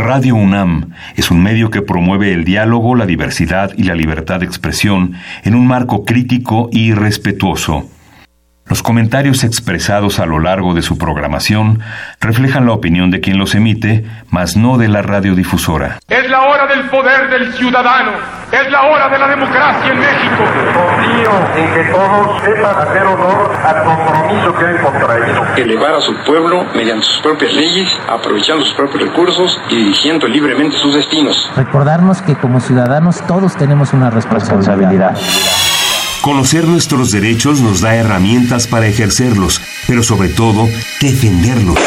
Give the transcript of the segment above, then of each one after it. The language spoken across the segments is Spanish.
Radio UNAM es un medio que promueve el diálogo, la diversidad y la libertad de expresión en un marco crítico y respetuoso. Los comentarios expresados a lo largo de su programación reflejan la opinión de quien los emite, mas no de la radiodifusora. Es la hora del poder del ciudadano, es la hora de la democracia en México. Confío en que todos sepan hacer honor al compromiso que han contraído. Elevar a su pueblo mediante sus propias leyes, aprovechando sus propios recursos y dirigiendo libremente sus destinos. Recordarnos que como ciudadanos todos tenemos una responsabilidad. Conocer nuestros derechos nos da herramientas para ejercerlos, pero sobre todo, defenderlos.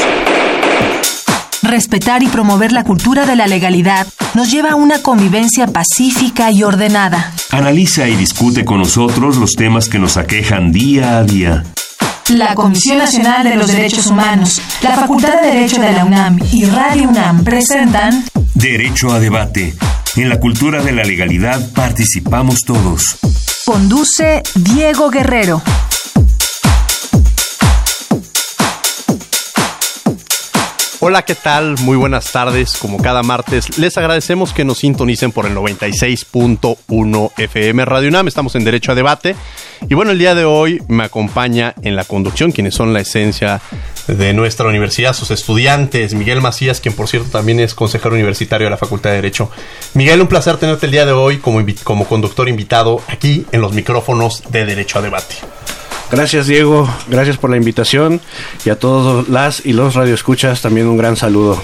Respetar y promover la cultura de la legalidad nos lleva a una convivencia pacífica y ordenada. Analiza y discute con nosotros los temas que nos aquejan día a día. La Comisión Nacional de los Derechos Humanos, la Facultad de Derecho de la UNAM y Radio UNAM presentan Derecho a debate. En la cultura de la legalidad participamos todos. Conduce Diego Guerrero. Hola, ¿qué tal? Muy buenas tardes. Como cada martes, les agradecemos que nos sintonicen por el 96.1 FM Radio UNAM. Estamos en Derecho a Debate. Y bueno, el día de hoy me acompaña en la conducción quienes son la esencia de nuestra universidad, sus estudiantes. Miguel Macías, quien por cierto también es consejero universitario de la Facultad de Derecho. Miguel, un placer tenerte el día de hoy como, como conductor invitado aquí en los micrófonos de Derecho a Debate. Gracias Diego, gracias por la invitación. Y a todos las y los radioescuchas también un gran saludo.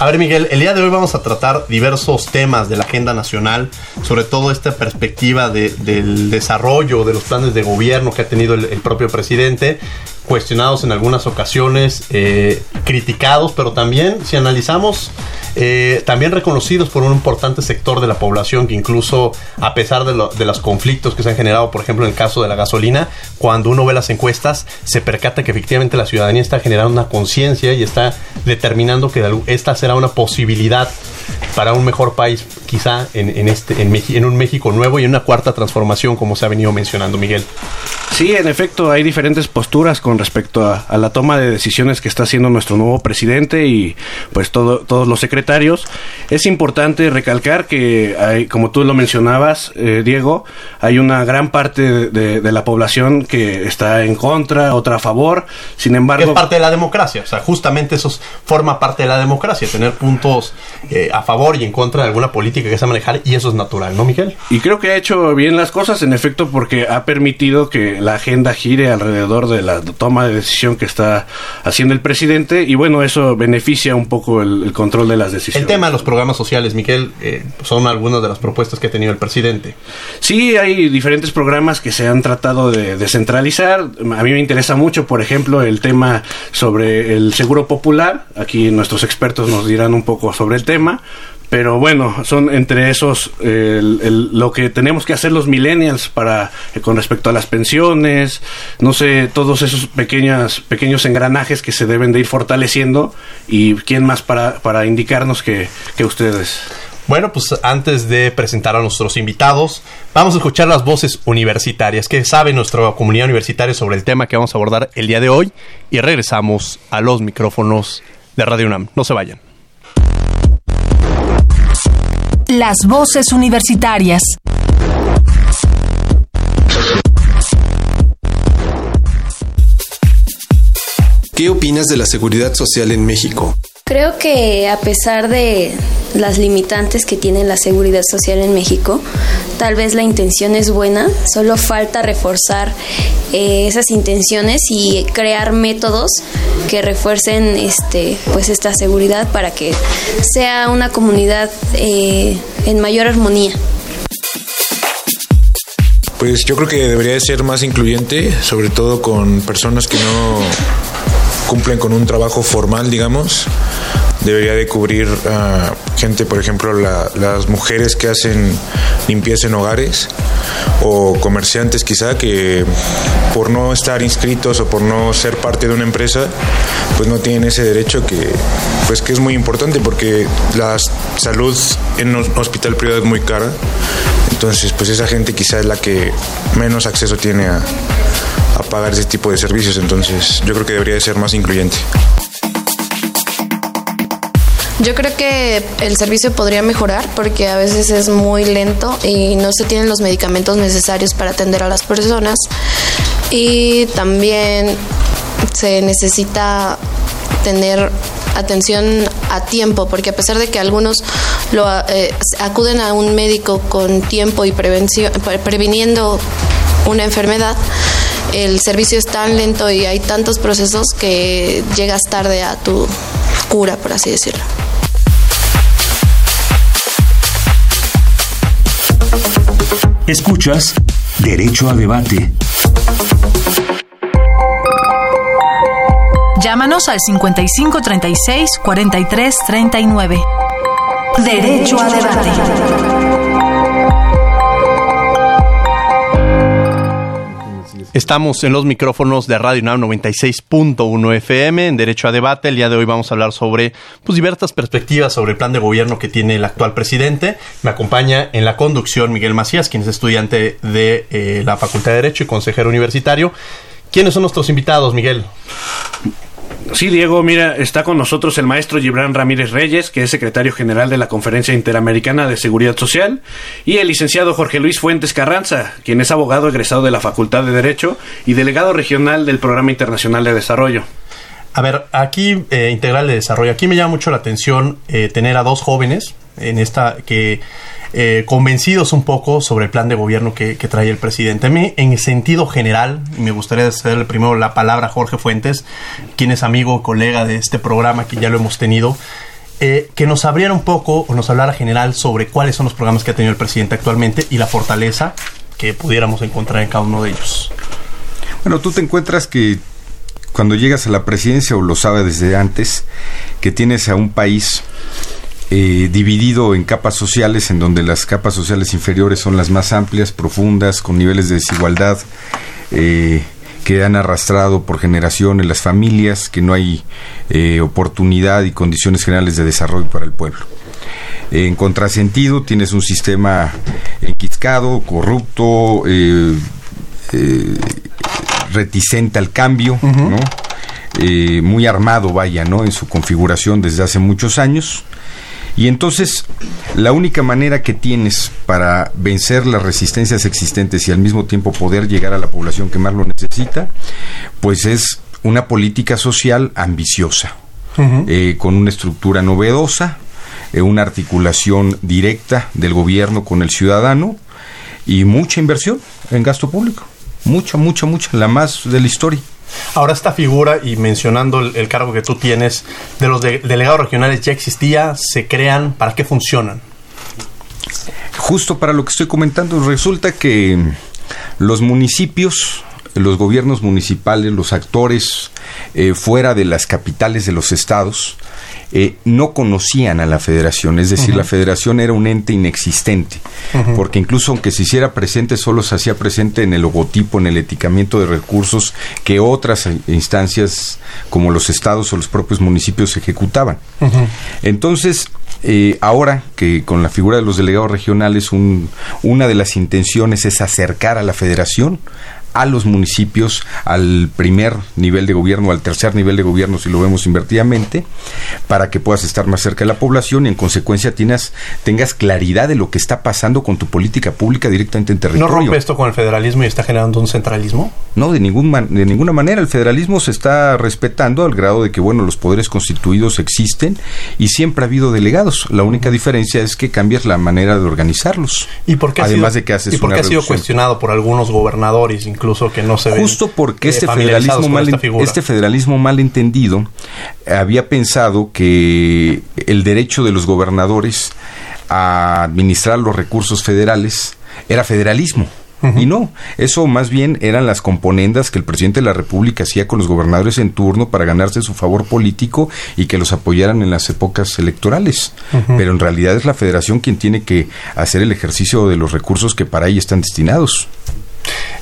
A ver Miguel, el día de hoy vamos a tratar diversos temas de la agenda nacional, sobre todo esta perspectiva del desarrollo de los planes de gobierno que ha tenido el, el propio presidente cuestionados en algunas ocasiones, eh, criticados, pero también, si analizamos, eh, también reconocidos por un importante sector de la población que incluso, a pesar de, de, los conflictos que se han generado, por ejemplo, en el caso de la gasolina, cuando uno ve las encuestas, se percata que efectivamente la ciudadanía está generando una conciencia y está determinando que esta será una posibilidad para un mejor país, quizá en, este, en, en un México nuevo y en una cuarta transformación, como se ha venido mencionando, Miguel. Sí, en efecto, hay diferentes posturas con respecto a, a, la toma de decisiones que está haciendo nuestro nuevo presidente y pues todo, todos los secretarios. Es importante recalcar que, hay, como tú lo mencionabas, eh, Diego, hay una gran parte de, de, de, la población que está en contra, otra a favor. Sin embargo... Es parte de la democracia, o sea, justamente eso forma parte de la democracia, tener puntos eh, a favor y en contra de alguna política que se manejar y eso es natural, ¿no, Miguel? Y creo que ha hecho bien las cosas, en efecto, porque ha permitido que la agenda gire alrededor de la toma de decisión que está haciendo el presidente y bueno, eso beneficia un poco el, el control de las decisiones. El tema de los programas sociales, Miguel, eh, son algunas de las propuestas que ha tenido el presidente. Sí, hay diferentes programas que se han tratado de descentralizar. A mí me interesa mucho, por ejemplo, el tema sobre el seguro popular. Aquí nuestros expertos nos dirán un poco sobre el tema pero bueno, son entre esos el, el, lo que tenemos que hacer los millennials para eh, con respecto a las pensiones, no sé, todos esos pequeñas, pequeños engranajes que se deben de ir fortaleciendo y quién más para, para indicarnos que, que ustedes. Bueno, pues antes de presentar a nuestros invitados, vamos a escuchar las voces universitarias que sabe nuestra comunidad universitaria sobre el tema que vamos a abordar el día de hoy y regresamos a los micrófonos de Radio UNAM. No se vayan. Las voces universitarias. ¿Qué opinas de la seguridad social en México? Creo que a pesar de las limitantes que tiene la seguridad social en México, tal vez la intención es buena, solo falta reforzar eh, esas intenciones y crear métodos que refuercen este, pues esta seguridad para que sea una comunidad eh, en mayor armonía. Pues yo creo que debería ser más incluyente, sobre todo con personas que no cumplen con un trabajo formal, digamos. Debería de cubrir a gente, por ejemplo, la, las mujeres que hacen limpieza en hogares o comerciantes quizá que por no estar inscritos o por no ser parte de una empresa, pues no tienen ese derecho que pues que es muy importante porque la salud en un hospital privado es muy cara. Entonces, pues esa gente quizá es la que menos acceso tiene a, a pagar ese tipo de servicios. Entonces, yo creo que debería de ser más incluyente. Yo creo que el servicio podría mejorar porque a veces es muy lento y no se tienen los medicamentos necesarios para atender a las personas. Y también se necesita tener atención a tiempo, porque a pesar de que algunos lo, eh, acuden a un médico con tiempo y previniendo una enfermedad, el servicio es tan lento y hay tantos procesos que llegas tarde a tu cura, por así decirlo. Escuchas Derecho a Debate. Llámanos al 5536 4339. Derecho a debate. Estamos en los micrófonos de Radio UNAM 96.1 FM en Derecho a Debate. El día de hoy vamos a hablar sobre pues, diversas perspectivas sobre el plan de gobierno que tiene el actual presidente. Me acompaña en la conducción Miguel Macías, quien es estudiante de eh, la Facultad de Derecho y consejero universitario. ¿Quiénes son nuestros invitados, Miguel? Sí, Diego, mira, está con nosotros el maestro Gibran Ramírez Reyes, que es secretario general de la Conferencia Interamericana de Seguridad Social, y el licenciado Jorge Luis Fuentes Carranza, quien es abogado egresado de la Facultad de Derecho y delegado regional del Programa Internacional de Desarrollo. A ver, aquí, eh, Integral de Desarrollo, aquí me llama mucho la atención eh, tener a dos jóvenes en esta que eh, convencidos un poco sobre el plan de gobierno que, trae el presidente. A mí, en el sentido general, me gustaría cederle primero la palabra a Jorge Fuentes, quien es amigo, colega de este programa que ya lo hemos tenido, eh, que nos abriera un poco o nos hablara general sobre cuáles son los programas que ha tenido el presidente actualmente y la fortaleza que pudiéramos encontrar en cada uno de ellos. Bueno, tú te encuentras que cuando llegas a la presidencia, o lo sabes desde antes, que tienes a un país eh, dividido en capas sociales, en donde las capas sociales inferiores son las más amplias, profundas, con niveles de desigualdad eh, que han arrastrado por generaciones las familias, que no hay eh, oportunidad y condiciones generales de desarrollo para el pueblo. En contrasentido, tienes un sistema enquiscado, corrupto, reticente al cambio, muy armado, vaya, ¿no? En su configuración desde hace muchos años y entonces, la única manera que tienes para vencer las resistencias existentes y al mismo tiempo poder llegar a la población que más lo necesita, pues es una política social ambiciosa, eh, con una estructura novedosa, eh, una articulación directa del gobierno con el ciudadano y mucha inversión en gasto público. Mucha, mucha, mucha, la más de la historia. Ahora esta figura, y mencionando el, cargo que tú tienes, de los delegados regionales ya existía, se crean, ¿para qué funcionan? Justo para lo que estoy comentando, resulta que los municipios, los gobiernos municipales, los actores eh, fuera de las capitales de los estados, eh, no conocían a la federación, es decir, la federación era un ente inexistente, porque incluso aunque se hiciera presente, solo se hacía presente en el logotipo, en el eticamiento de recursos que otras instancias como los estados o los propios municipios ejecutaban. Entonces, eh, ahora que con la figura de los delegados regionales, una de las intenciones es acercar a la federación a los municipios, al primer nivel de gobierno, al tercer nivel de gobierno, si lo vemos invertidamente, para que puedas estar más cerca de la población y en consecuencia tengas, tengas claridad de lo que está pasando con tu política pública directamente en territorio. ¿No rompe esto con el federalismo y está generando un centralismo? No, de, ningún de ninguna manera. El federalismo se está respetando al grado de que, bueno, los poderes constituidos existen y siempre ha habido delegados. La única diferencia es que cambias la manera de organizarlos. ¿Y por qué Además de que haces ¿y por qué ha sido cuestionado por algunos gobernadores, incluso incluso que no se Justo porque este federalismo mal este federalismo mal entendido había pensado que el derecho de los gobernadores a administrar los recursos federales era federalismo. Y no, eso más bien eran las componendas que el presidente de la República hacía con los gobernadores en turno para ganarse su favor político y que los apoyaran en las épocas electorales. Pero en realidad es la federación quien tiene que hacer el ejercicio de los recursos que para ella están destinados.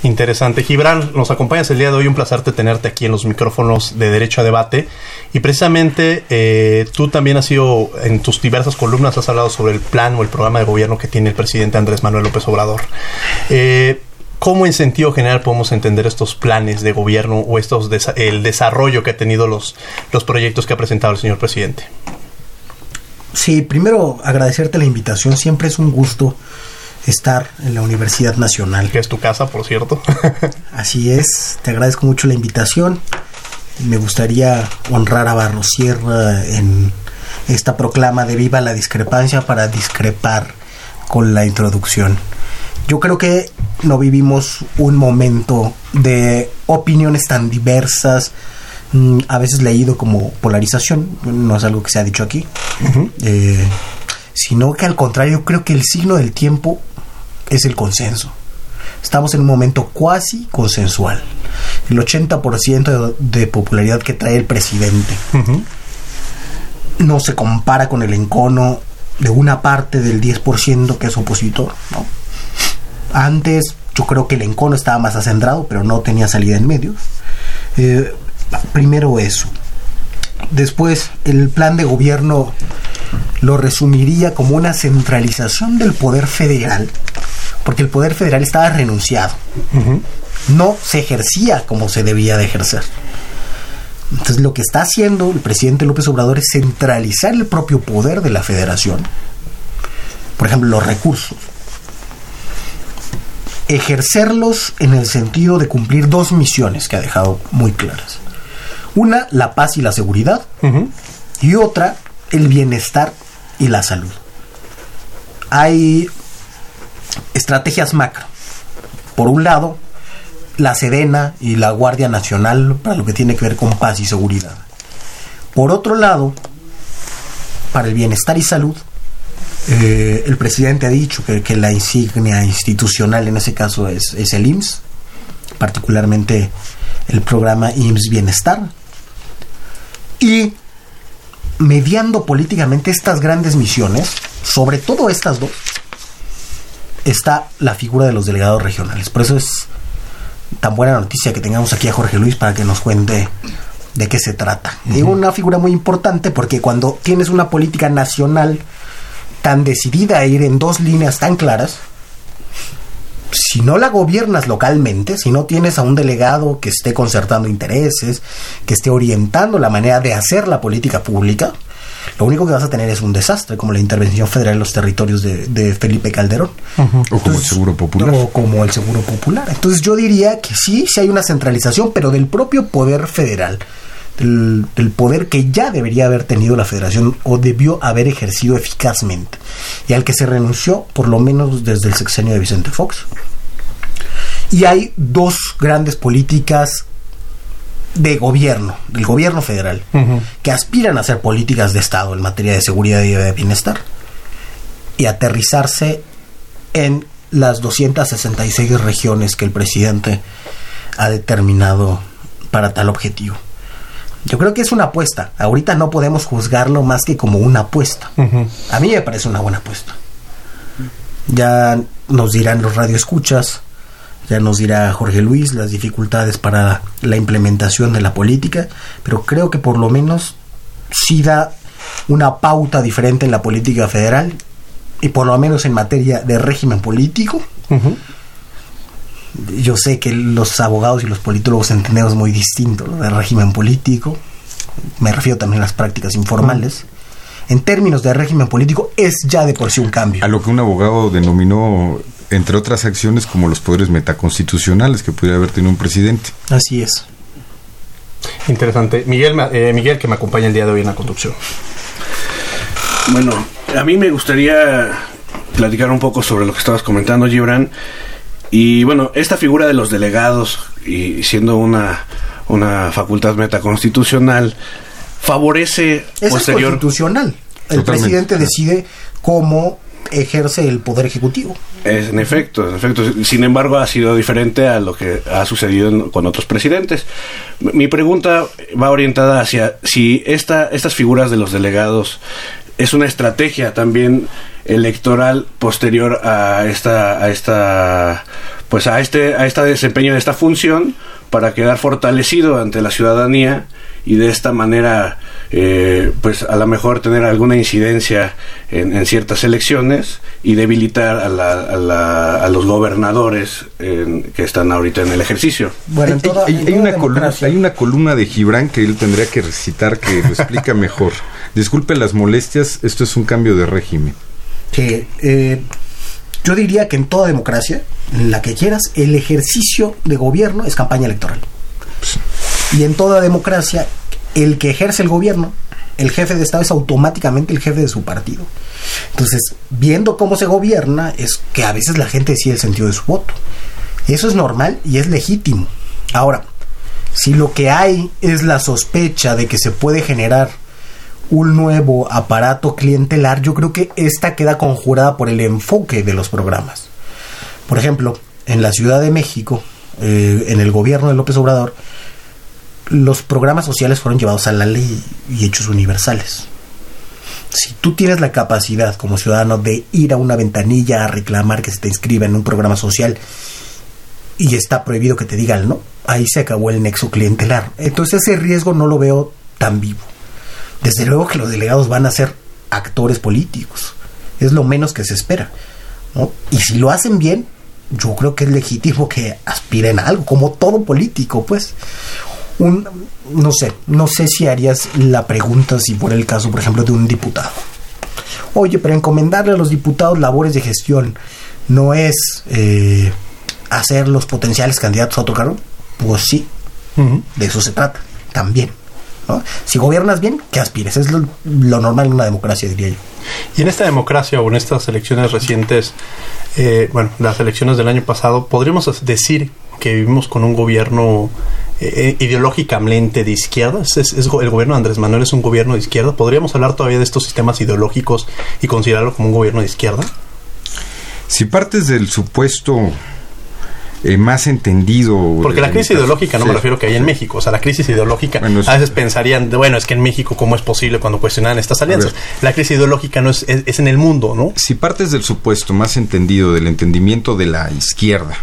Interesante. Gibran, nos acompañas el día de hoy. Un placer tenerte aquí en los micrófonos de Derecho a Debate. Y precisamente eh, tú también has sido, en tus diversas columnas, has hablado sobre el plan o el programa de gobierno que tiene el presidente Andrés Manuel López Obrador. Eh, ¿Cómo en sentido general podemos entender estos planes de gobierno o estos el desarrollo que ha tenido los, los proyectos que ha presentado el señor presidente? Sí, primero agradecerte la invitación. Siempre es un gusto estar en la Universidad Nacional. Que es tu casa, por cierto. Así es, te agradezco mucho la invitación. Me gustaría honrar a Barro Sierra en esta proclama de viva la discrepancia para discrepar con la introducción. Yo creo que no vivimos un momento de opiniones tan diversas, mm, a veces leído como polarización, no es algo que se ha dicho aquí, eh, sino que al contrario creo que el signo del tiempo es el consenso. Estamos en un momento cuasi consensual. El 80% de, de popularidad que trae el presidente no se compara con el encono de una parte del 10% que es opositor. ¿no? Antes yo creo que el encono estaba más acendrado, pero no tenía salida en medio. Eh, primero eso. Después, el plan de gobierno lo resumiría como una centralización del poder federal, porque el poder federal estaba renunciado. No se ejercía como se debía de ejercer. Entonces lo que está haciendo el presidente López Obrador es centralizar el propio poder de la federación. Por ejemplo, los recursos. Ejercerlos en el sentido de cumplir dos misiones que ha dejado muy claras. Una, la paz y la seguridad. Y otra, el bienestar y la salud. Hay estrategias macro. Por un lado, la Sedena y la Guardia Nacional para lo que tiene que ver con paz y seguridad. Por otro lado, para el bienestar y salud, eh, el presidente ha dicho que, la insignia institucional en ese caso es, es el IMSS, particularmente el programa IMSS Bienestar. Y mediando políticamente estas grandes misiones, sobre todo estas dos, está la figura de los delegados regionales. Por eso es tan buena noticia que tengamos aquí a Jorge Luis para que nos cuente de qué se trata. Es una figura muy importante porque cuando tienes una política nacional tan decidida a ir en dos líneas tan claras, si no la gobiernas localmente, si no tienes a un delegado que esté concertando intereses, que esté orientando la manera de hacer la política pública, lo único que vas a tener es un desastre, como la intervención federal en los territorios de, de Felipe Calderón. Uh -huh. O como el Seguro Popular. O como el Seguro Popular. Entonces yo diría que sí, sí hay una centralización, pero del propio poder federal. Del, del, poder que ya debería haber tenido la federación o debió haber ejercido eficazmente y al que se renunció por lo menos desde el sexenio de Vicente Fox. Y hay dos grandes políticas de gobierno, del gobierno federal, uh -huh. que aspiran a hacer políticas de Estado en materia de seguridad y de bienestar y aterrizarse en las 266 regiones que el presidente ha determinado para tal objetivo. Yo creo que es una apuesta. Ahorita no podemos juzgarlo más que como una apuesta. Uh -huh. A mí me parece una buena apuesta. Ya nos dirán los radioescuchas, ya nos dirá Jorge Luis las dificultades para la implementación de la política, pero creo que por lo menos sí da una pauta diferente en la política federal y por lo menos en materia de régimen político. Uh -huh. Yo sé que los abogados y los politólogos entendemos muy distinto lo del régimen político. Me refiero también a las prácticas informales. En términos de régimen político, es ya de por sí un cambio. A lo que un abogado denominó, entre otras acciones, como los poderes metaconstitucionales que pudiera haber tenido un presidente. Así es. Interesante. Miguel, eh, Miguel, que me acompaña el día de hoy en la conducción. Bueno, a mí me gustaría platicar un poco sobre lo que estabas comentando, Gibran. Y bueno, esta figura de los delegados, y siendo una, una facultad metaconstitucional, favorece es posterior. constitucional. El Totalmente. presidente decide cómo ejerce el poder ejecutivo. Es, en efecto, en efecto. Sin embargo, ha sido diferente a lo que ha sucedido con otros presidentes. Mi pregunta va orientada hacia si esta, estas figuras de los delegados es una estrategia también electoral posterior a esta a esta pues a este a este desempeño de esta función para quedar fortalecido ante la ciudadanía y de esta manera eh, pues a lo mejor tener alguna incidencia en, en ciertas elecciones y debilitar a, la, a, la, a los gobernadores en, que están ahorita en el ejercicio. Bueno, en toda, hay, hay, hay, una columna, hay, una columna, de Gibran que él tendría que recitar que lo explica mejor. Disculpe las molestias, esto es un cambio de régimen. que eh, yo diría que en toda democracia, la que quieras, el ejercicio de gobierno es campaña electoral. Y en toda democracia, el que ejerce el gobierno, el jefe de Estado es automáticamente el jefe de su partido. Entonces, viendo cómo se gobierna, es que a veces la gente decide el sentido de su voto. Eso es normal y es legítimo. Ahora, si lo que hay es la sospecha de que se puede generar un nuevo aparato clientelar, yo creo que esta queda conjurada por el enfoque de los programas. Por ejemplo, en la Ciudad de México, eh, en el gobierno de López Obrador, los programas sociales fueron llevados a la ley y hechos universales. Si tú tienes la capacidad como ciudadano de ir a una ventanilla a reclamar que se te inscriba en un programa social y está prohibido que te digan no, ahí se acabó el nexo clientelar. Entonces ese riesgo no lo veo tan vivo. Desde luego que los delegados van a ser actores políticos. Es lo menos que se espera. Y si lo hacen bien, yo creo que es legítimo que aspiren a algo, como todo político, pues. Un, no sé, no sé si harías la pregunta si fuera el caso, por ejemplo, de un diputado. Oye, pero encomendarle a los diputados labores de gestión no es eh, hacer los potenciales candidatos a otro cargo. Pues sí, de eso se trata, también. ¿No? Si gobiernas bien, que aspires. Es lo, lo, normal en una democracia, diría yo. Y en esta democracia o en estas elecciones recientes, eh, bueno, las elecciones del año pasado, podríamos decir que vivimos con un gobierno eh, ideológicamente de izquierda. Es, es, es, el gobierno de Andrés Manuel es un gobierno de izquierda. ¿Podríamos hablar todavía de estos sistemas ideológicos y considerarlo como un gobierno de izquierda? Si partes del supuesto eh, más entendido. Porque la crisis ideológica no sí. me refiero que hay en México. O sea, la crisis ideológica, bueno, es, a veces pensarían, bueno, es que en México, ¿cómo es posible cuando cuestionan estas alianzas? La crisis ideológica no es, es, es, en el mundo, ¿no? Si partes del supuesto más entendido, del entendimiento de la izquierda,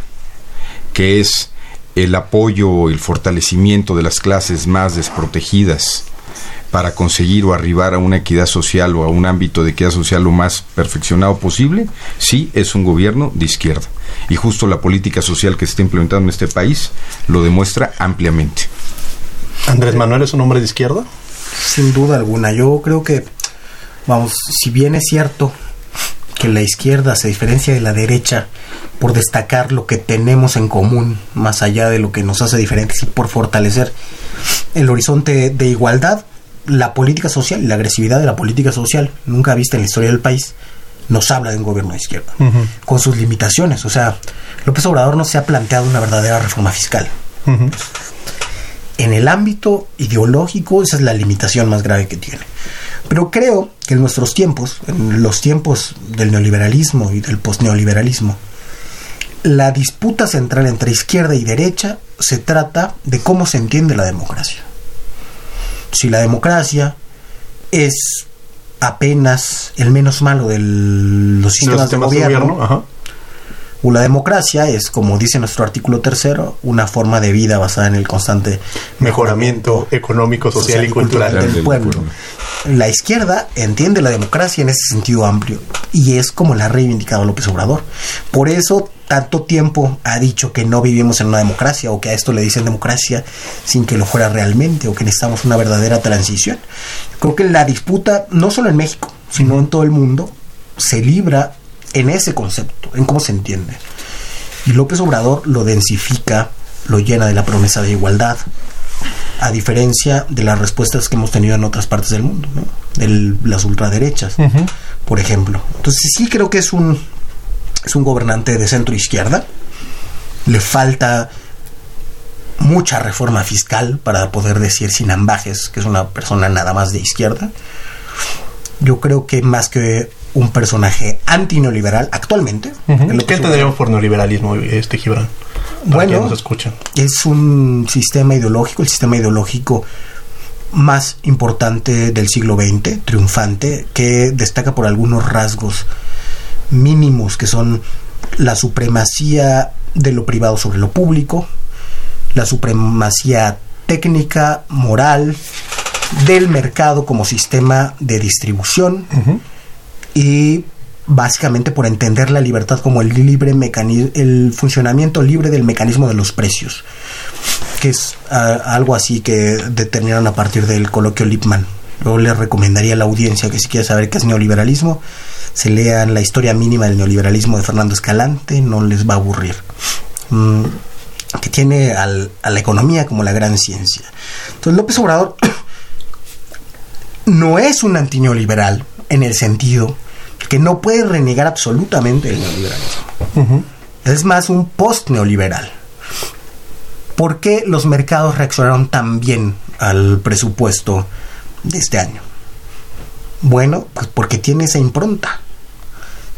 que es el apoyo, el fortalecimiento de las clases más desprotegidas para conseguir o arribar a una equidad social o a un ámbito de equidad social lo más perfeccionado posible, sí es un gobierno de izquierda. Y justo la política social que se está implementando en este país lo demuestra ampliamente. ¿Andrés Manuel es un hombre de izquierda? Sin duda alguna. Yo creo que, vamos, si bien es cierto que la izquierda se diferencia de la derecha por destacar lo que tenemos en común, más allá de lo que nos hace diferentes y por fortalecer el horizonte de igualdad, la política social y la agresividad de la política social, nunca vista en la historia del país, nos habla de un gobierno de izquierda, uh -huh. con sus limitaciones. O sea, López Obrador no se ha planteado una verdadera reforma fiscal. Uh -huh. En el ámbito ideológico, esa es la limitación más grave que tiene. Pero creo que en nuestros tiempos, en los tiempos del neoliberalismo y del postneoliberalismo, la disputa central entre izquierda y derecha se trata de cómo se entiende la democracia si la democracia es apenas el menos malo de los sistemas, los de gobierno, de gobierno la democracia es, como dice nuestro artículo tercero, una forma de vida basada en el constante mejoramiento económico, social, social y cultural, cultural del pueblo. pueblo. La izquierda entiende la democracia en ese sentido amplio y es como la ha reivindicado López Obrador. Por eso tanto tiempo ha dicho que no vivimos en una democracia o que a esto le dicen democracia sin que lo fuera realmente o que necesitamos una verdadera transición. Creo que la disputa, no solo en México, sino en todo el mundo, se libra en ese concepto, en cómo se entiende. Y López Obrador lo densifica, lo llena de la promesa de igualdad, a diferencia de las respuestas que hemos tenido en otras partes del mundo, ¿no? de las ultraderechas, uh -huh. por ejemplo. Entonces sí creo que es un, es un gobernante de centro izquierda, le falta mucha reforma fiscal para poder decir sin ambajes que es una persona nada más de izquierda. Yo creo que más que un personaje antineoliberal actualmente. Uh -huh. ¿Qué entendemos por neoliberalismo, este Gibran? Bueno, nos escuchan. es un sistema ideológico, el sistema ideológico más importante del siglo XX, triunfante, que destaca por algunos rasgos mínimos que son la supremacía de lo privado sobre lo público, la supremacía técnica, moral, del mercado como sistema de distribución uh -huh. y básicamente por entender la libertad como el libre mecanismo, el funcionamiento libre del mecanismo de los precios, que es uh, algo así que determinaron a partir del coloquio Lippmann Yo les recomendaría a la audiencia que si quiere saber qué es neoliberalismo, se lean la historia mínima del neoliberalismo de Fernando Escalante, no les va a aburrir. Mm, que tiene al- a la economía como la gran ciencia. Entonces López Obrador no es un antineoliberal en el sentido que no puede renegar absolutamente el neoliberalismo. Es más un post-neoliberal. ¿Por qué los mercados reaccionaron tan bien al presupuesto de este año? Bueno, pues porque tiene esa impronta.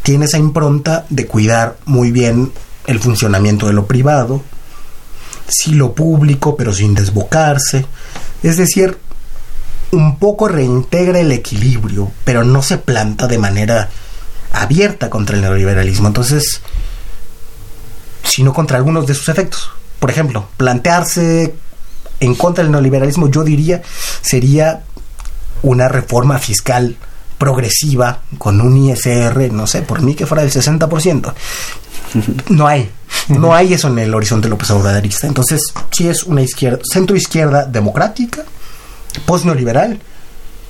Tiene esa impronta de cuidar muy bien el funcionamiento de lo privado, sí lo público, pero sin desbocarse. Es decir, un poco reintegra el equilibrio, pero no se planta de manera abierta contra el neoliberalismo. Entonces, sino contra algunos de sus efectos. Por ejemplo, plantearse en contra del neoliberalismo, yo diría, sería una reforma fiscal progresiva con un ISR, no sé, por mí que fuera del 60%. No hay. No hay eso en el horizonte López Obradorista. Entonces, sí es una izquierda, centro izquierda democrática, post-neoliberal,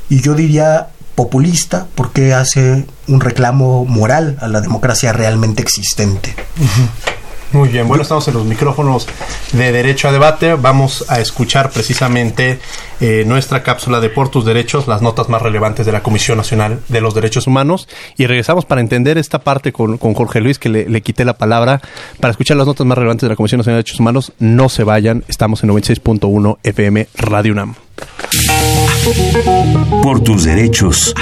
y yo diría populista, porque hace un reclamo moral a la democracia realmente existente. Muy bien, bueno, estamos en los micrófonos de Derecho a Debate. Vamos a escuchar precisamente eh, nuestra cápsula de Por tus Derechos, las notas más relevantes de la Comisión Nacional de los Derechos Humanos. Y regresamos para entender esta parte con, con Jorge Luis, que le, le quité la palabra, para escuchar las notas más relevantes de la Comisión Nacional de Derechos Humanos. No se vayan, estamos en 96.1 FM Radio UNAM. Por tus derechos.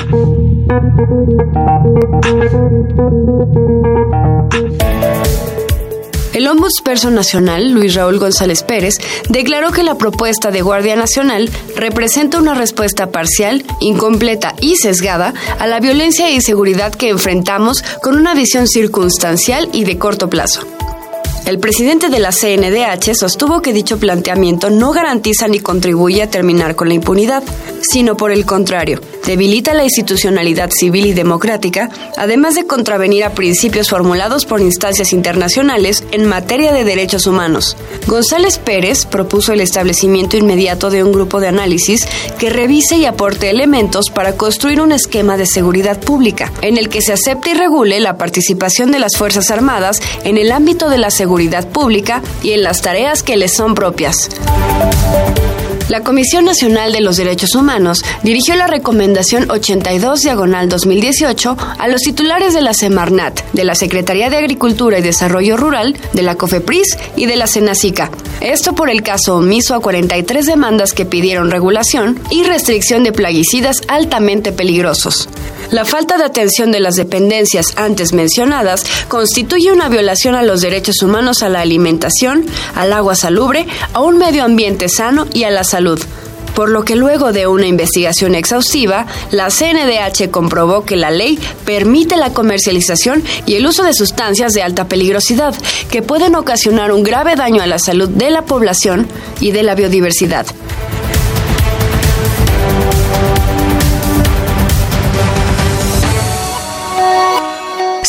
El ombudsperson nacional, Luis Raúl González Pérez, declaró que la propuesta de Guardia Nacional representa una respuesta parcial, incompleta y sesgada a la violencia e inseguridad que enfrentamos con una visión circunstancial y de corto plazo. El presidente de la CNDH sostuvo que dicho planteamiento no garantiza ni contribuye a terminar con la impunidad, sino por el contrario, debilita la institucionalidad civil y democrática, además de contravenir a principios formulados por instancias internacionales en materia de derechos humanos. González Pérez propuso el establecimiento inmediato de un grupo de análisis que revise y aporte elementos para construir un esquema de seguridad pública, en el que se acepte y regule la participación de las Fuerzas Armadas en el ámbito de la seguridad pública y en las tareas que les son propias. La Comisión Nacional de los Derechos Humanos dirigió la recomendación 82 diagonal 2018 a los titulares de la Semarnat, de la Secretaría de Agricultura y Desarrollo Rural, de la COFEPRIS y de la Senacica. Esto por el caso omiso a 43 demandas que pidieron regulación y restricción de plaguicidas altamente peligrosos. La falta de atención de las dependencias antes mencionadas constituye una violación a los derechos humanos a la alimentación, al agua salubre, a un medio ambiente sano y a la salud. Por lo que luego de una investigación exhaustiva, la CNDH comprobó que la ley permite la comercialización y el uso de sustancias de alta peligrosidad que pueden ocasionar un grave daño a la salud de la población y de la biodiversidad.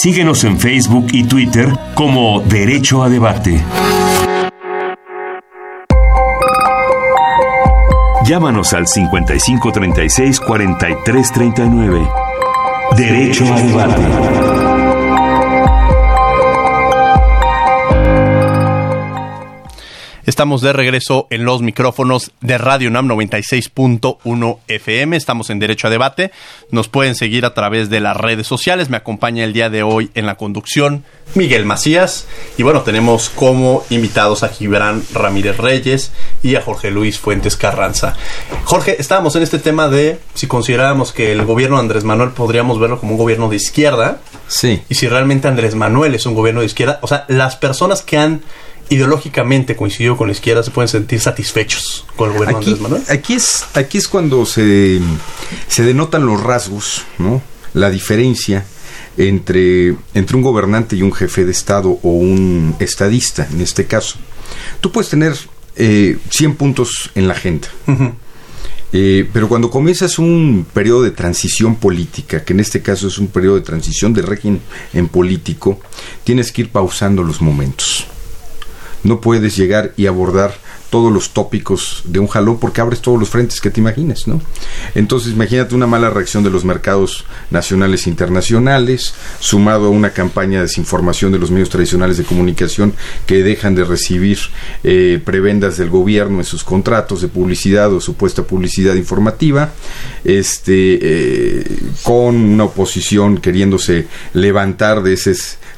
Síguenos en Facebook y Twitter como Derecho a Debate. Llámanos al 5536 4339. Derecho a Debate. Estamos de regreso en los micrófonos de Radio NAM 96.1 FM. Estamos en Derecho a Debate. Nos pueden seguir a través de las redes sociales. Me acompaña el día de hoy en la conducción Miguel Macías. Y bueno, tenemos como invitados a Gibran Ramírez Reyes y a Jorge Luis Fuentes Carranza. Jorge, estábamos en este tema de si considerábamos que el gobierno de Andrés Manuel podríamos verlo como un gobierno de izquierda. Sí. Y si realmente Andrés Manuel es un gobierno de izquierda. O sea, las personas que han ideológicamente coincidido con la izquierda se pueden sentir satisfechos con el gobierno aquí, de Andrés Manuel. Aquí es, aquí es cuando se, se denotan los rasgos, ¿no? La diferencia entre, entre un gobernante y un jefe de Estado o un estadista, en este caso. Tú puedes tener eh, 100 puntos en la agenda. Uh -huh. Eh, pero cuando comienzas un periodo de transición política, que en este caso es un periodo de transición de régimen en político, tienes que ir pausando los momentos. No puedes llegar y abordar todos los tópicos de un jalón porque abres todos los frentes que te imagines, ¿no? Entonces, imagínate una mala reacción de los mercados nacionales e internacionales, sumado a una campaña de desinformación de los medios tradicionales de comunicación que dejan de recibir eh, prebendas del gobierno en sus contratos de publicidad o supuesta publicidad informativa, este, eh, con una oposición queriéndose levantar de ese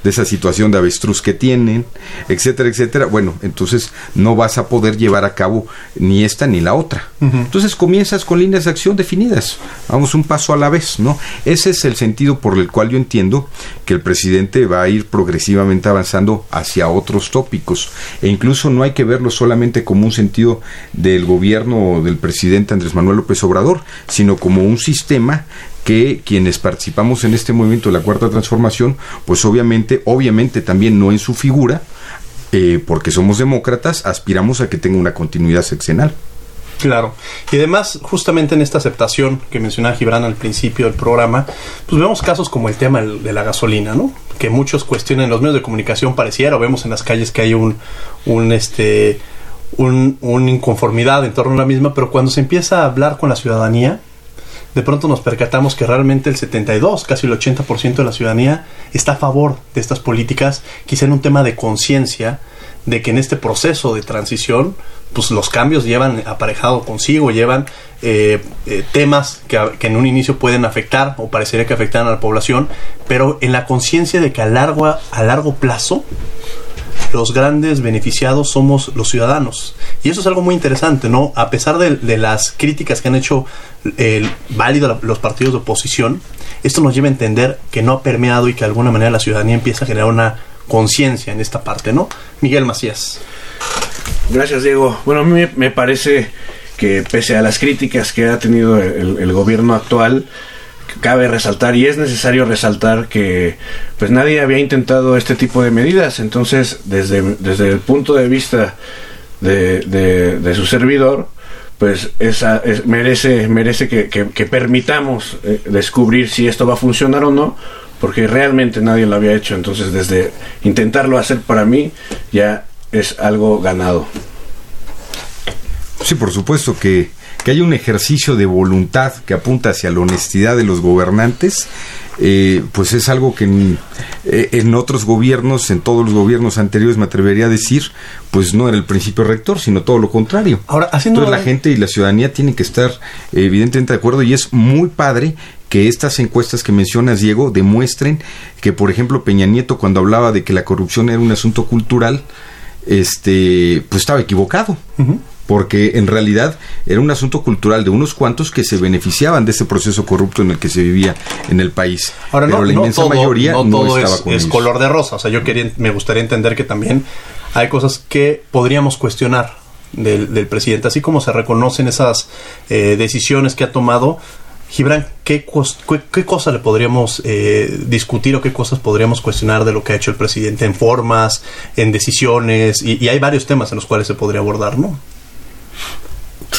de esa situación de avestruz que tienen, etcétera, etcétera, bueno, entonces no vas a poder llevar a cabo ni esta ni la otra. Entonces comienzas con líneas de acción definidas, vamos un paso a la vez, ¿no? Ese es el sentido por el cual yo entiendo que el presidente va a ir progresivamente avanzando hacia otros tópicos e incluso no hay que verlo solamente como un sentido del gobierno del presidente Andrés Manuel López Obrador, sino como un sistema que quienes participamos en este movimiento de la cuarta transformación, pues obviamente, obviamente también no en su figura, eh, porque somos demócratas, aspiramos a que tenga una continuidad sexenal. Claro. Y además, justamente en esta aceptación que mencionaba Gibran al principio del programa, pues vemos casos como el tema de la gasolina, ¿no? Que muchos cuestionan los medios de comunicación pareciera, o vemos en las calles que hay un, un este, un, una inconformidad en torno a la misma, pero cuando se empieza a hablar con la ciudadanía, de pronto nos percatamos que realmente el 72, casi el 80% de la ciudadanía está a favor de estas políticas, quizá en un tema de conciencia de que en este proceso de transición, pues los cambios llevan aparejado consigo, llevan eh, eh, temas que, que, en un inicio pueden afectar o parecería que afectan a la población, pero en la conciencia de que a largo, a largo plazo los grandes beneficiados somos los ciudadanos. Y eso es algo muy interesante, ¿no? A pesar de, las críticas que han hecho el válido los partidos de oposición, esto nos lleva a entender que no ha permeado y que de alguna manera la ciudadanía empieza a generar una conciencia en esta parte, ¿no? Miguel Macías. Gracias, Diego. Bueno, a mí me parece que pese a las críticas que ha tenido el, el gobierno actual, cabe resaltar y es necesario resaltar que pues nadie había intentado este tipo de medidas. Entonces desde, desde el punto de vista de, de, su servidor pues esa, merece merece que, que, permitamos eh, descubrir si esto va a funcionar o no porque realmente nadie lo había hecho. Entonces desde intentarlo hacer para mí ya es algo ganado. Sí por supuesto que que haya un ejercicio de voluntad que apunta hacia la honestidad de los gobernantes, eh, pues es algo que eh, en, otros gobiernos, en todos los gobiernos anteriores, me atrevería a decir, pues no era el principio rector, sino todo lo contrario. Ahora, haciendo Entonces la gente y la ciudadanía tienen que estar evidentemente de acuerdo y es muy padre que estas encuestas que mencionas, Diego, demuestren que, por ejemplo, Peña Nieto, cuando hablaba de que la corrupción era un asunto cultural, este, pues estaba equivocado porque en realidad era un asunto cultural de unos cuantos que se beneficiaban de ese proceso corrupto en el que se vivía en el país. Ahora, Pero la inmensa mayoría no, estaba es, es color de rosa. O sea, yo quería, me gustaría entender que también hay cosas que podríamos cuestionar del, presidente, así como se reconocen esas eh, decisiones que ha tomado. Gibran, ¿qué, qué, cosa le podríamos eh, discutir o qué cosas podríamos cuestionar de lo que ha hecho el presidente en formas, en decisiones? Y, y hay varios temas en los cuales se podría abordar, ¿no?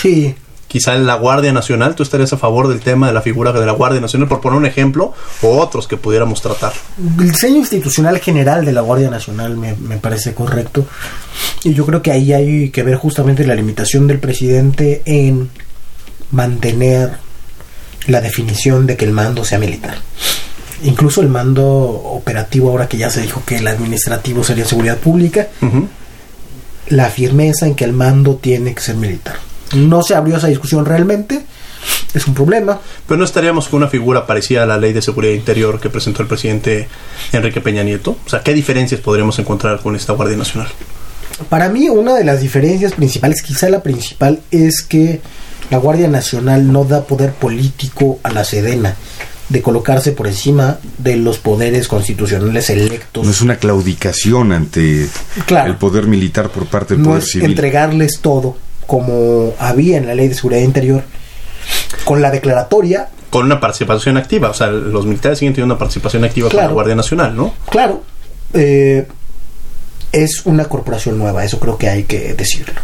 Sí. Quizá en la Guardia Nacional, ¿tú estarías a favor del tema de la figura de la Guardia Nacional, por poner un ejemplo, o otros que pudiéramos tratar? El diseño institucional general de la Guardia Nacional me, me parece correcto. Y yo creo que ahí hay que ver justamente la limitación del presidente en mantener la definición de que el mando sea militar. Incluso el mando operativo, ahora que ya se dijo que el administrativo sería seguridad pública, la firmeza en que el mando tiene que ser militar. No se abrió esa discusión realmente. Es un problema. Pero no estaríamos con una figura parecida a la ley de seguridad interior que presentó el presidente Enrique Peña Nieto. O sea, ¿qué diferencias podríamos encontrar con esta Guardia Nacional? Para mí, una de las diferencias principales, quizá la principal, es que la Guardia Nacional no da poder político a la Sedena de colocarse por encima de los poderes constitucionales electos. No es una claudicación ante el poder militar por parte del no poder es civil. Entregarles todo como había en la ley de seguridad interior, con la declaratoria. Con una participación activa, o sea, los militares siguen teniendo una participación activa con la Guardia Nacional, ¿no? Claro. Eh, es una corporación nueva, eso creo que hay que decirlo.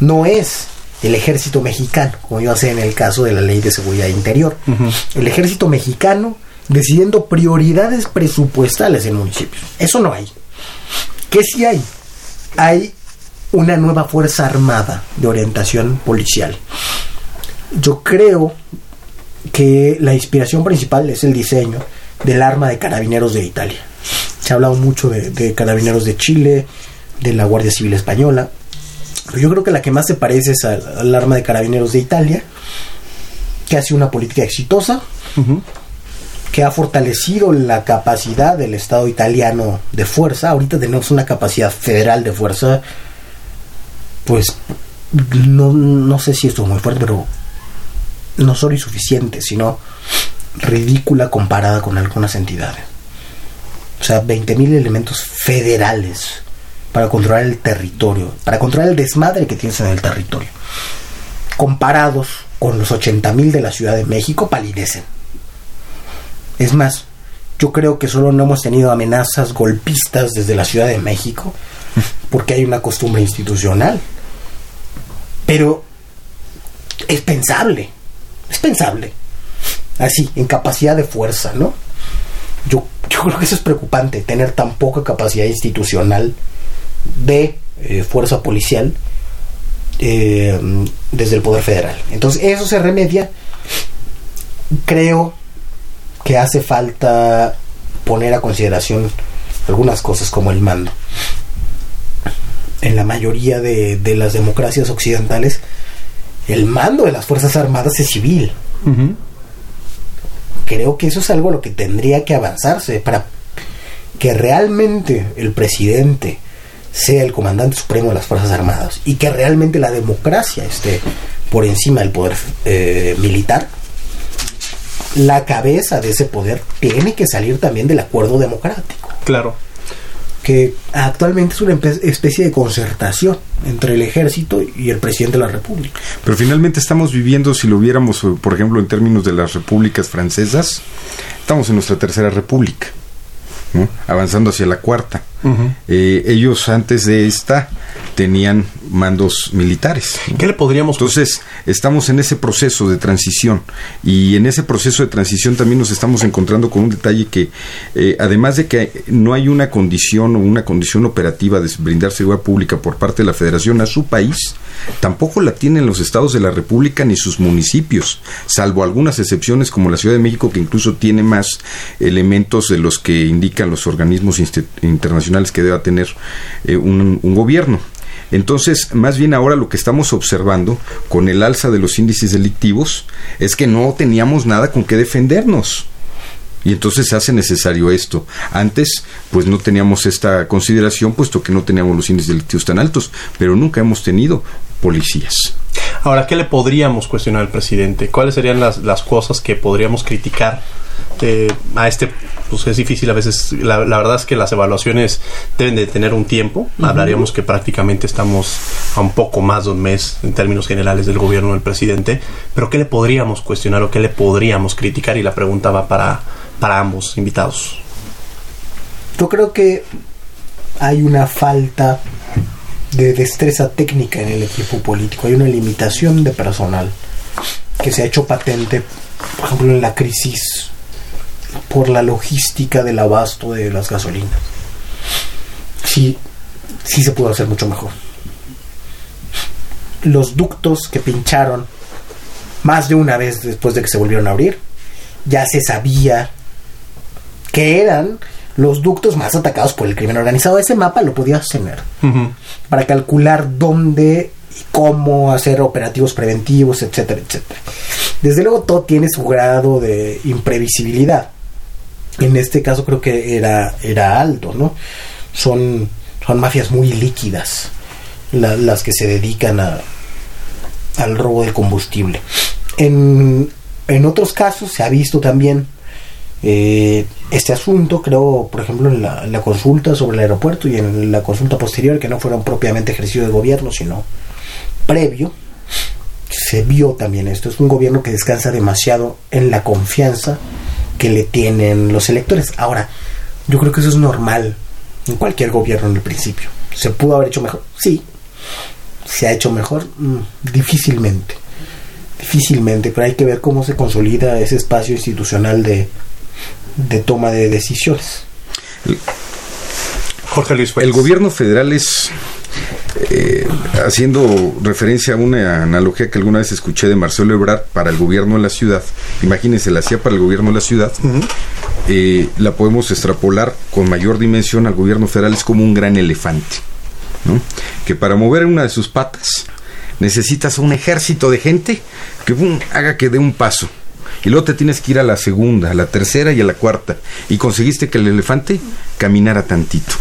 No es el ejército mexicano, como yo sé en el caso de la ley de seguridad interior. El ejército mexicano decidiendo prioridades presupuestales en municipios. Eso no hay. ¿Qué sí hay? Hay una nueva fuerza armada de orientación policial. Yo creo que la inspiración principal es el diseño del arma de carabineros de Italia. Se ha hablado mucho de, de carabineros de Chile, de la Guardia Civil Española, pero yo creo que la que más se parece es al, al arma de carabineros de Italia, que ha sido una política exitosa, que ha fortalecido la capacidad del Estado italiano de fuerza. Ahorita tenemos una capacidad federal de fuerza, pues no, no sé si esto es muy fuerte, pero no solo insuficiente, sino ridícula comparada con algunas entidades. O sea, 20.000 elementos federales para controlar el territorio, para controlar el desmadre que tienes en el territorio. Comparados con los 80.000 de la Ciudad de México, palidecen. Es más, yo creo que solo no hemos tenido amenazas golpistas desde la Ciudad de México, porque hay una costumbre institucional. Pero es pensable, es pensable. Así, en capacidad de fuerza, ¿no? Yo, yo creo que eso es preocupante, tener tan poca capacidad institucional de eh, fuerza policial eh, desde el Poder Federal. Entonces, eso se remedia. Creo que hace falta poner a consideración algunas cosas como el mando. En la mayoría de, de las democracias occidentales, el mando de las Fuerzas Armadas es civil. Creo que eso es algo a lo que tendría que avanzarse para que realmente el presidente sea el comandante supremo de las Fuerzas Armadas y que realmente la democracia esté por encima del poder eh, militar, la cabeza de ese poder tiene que salir también del acuerdo democrático. Claro. Que actualmente es una especie de concertación entre el ejército y el presidente de la República. Pero finalmente estamos viviendo, si lo viéramos, eh, por ejemplo, en términos de las repúblicas francesas, estamos en nuestra tercera república, ¿no? avanzando hacia la cuarta. Eh, ellos antes de esta tenían mandos militares. ¿Qué le podríamos Entonces, estamos en ese proceso de transición y en ese proceso de transición también nos estamos encontrando con un detalle que eh, además de que no hay una condición o una condición operativa de brindar seguridad pública por parte de la Federación a su país, tampoco la tienen los estados de la República ni sus municipios, salvo algunas excepciones como la Ciudad de México que incluso tiene más elementos de los que indican los organismos internacionales que deba tener eh, un, un gobierno. Entonces, más bien ahora lo que estamos observando con el alza de los índices delictivos es que no teníamos nada con qué defendernos. Y entonces se hace necesario esto. Antes, pues no teníamos esta consideración, puesto que no teníamos los índices delictivos tan altos, pero nunca hemos tenido policías. Ahora, ¿qué le podríamos cuestionar al presidente? ¿Cuáles serían las, las cosas que podríamos criticar eh, a este? Pues es difícil a veces. La, la verdad es que las evaluaciones deben de tener un tiempo. Ujú. Hablaríamos que prácticamente estamos a un poco más de un mes en términos generales del gobierno del presidente. Pero ¿qué le podríamos cuestionar o qué le podríamos criticar? Y la pregunta va para, para ambos invitados. Yo creo que hay una falta de destreza técnica en el equipo político, hay una limitación de personal que se ha hecho patente, por ejemplo, en la crisis por la logística del abasto de las gasolinas. Sí, sí se pudo hacer mucho mejor. Los ductos que pincharon más de una vez después de que se volvieron a abrir, ya se sabía que eran los ductos más atacados por el crimen organizado. Ese mapa lo podías tener para calcular dónde y cómo hacer operativos preventivos, etcétera, etcétera. Desde luego todo tiene su grado de imprevisibilidad. En este caso creo que era, era alto, ¿no? Son, son mafias muy líquidas la- las que se dedican a, al robo de combustible. En, en otros casos se ha visto también eh, este asunto, creo, por ejemplo, en la, consulta sobre el aeropuerto y en la consulta posterior, que no fueron propiamente ejercicio de gobierno, sino previo, se vio también esto. Es un gobierno que descansa demasiado en la confianza que le tienen los electores. Ahora, yo creo que eso es normal en cualquier gobierno en el principio. ¿Se pudo haber hecho mejor? Sí. ¿Se ha hecho mejor? Mm, difícilmente. Difícilmente, pero hay que ver cómo se consolida ese espacio institucional de, de toma de decisiones. Jorge Luis El gobierno federal es eh, haciendo referencia a una analogía que alguna vez escuché de Marcelo Ebrard para el gobierno de la ciudad, imagínense, la hacía para el gobierno de la ciudad, eh, la podemos extrapolar con mayor dimensión al gobierno federal, es como un gran elefante, ¿no? que para mover una de sus patas necesitas un ejército de gente que haga que dé un paso. Y luego te tienes que ir a la segunda, a la tercera y a la cuarta. Y conseguiste que el elefante caminara tantito.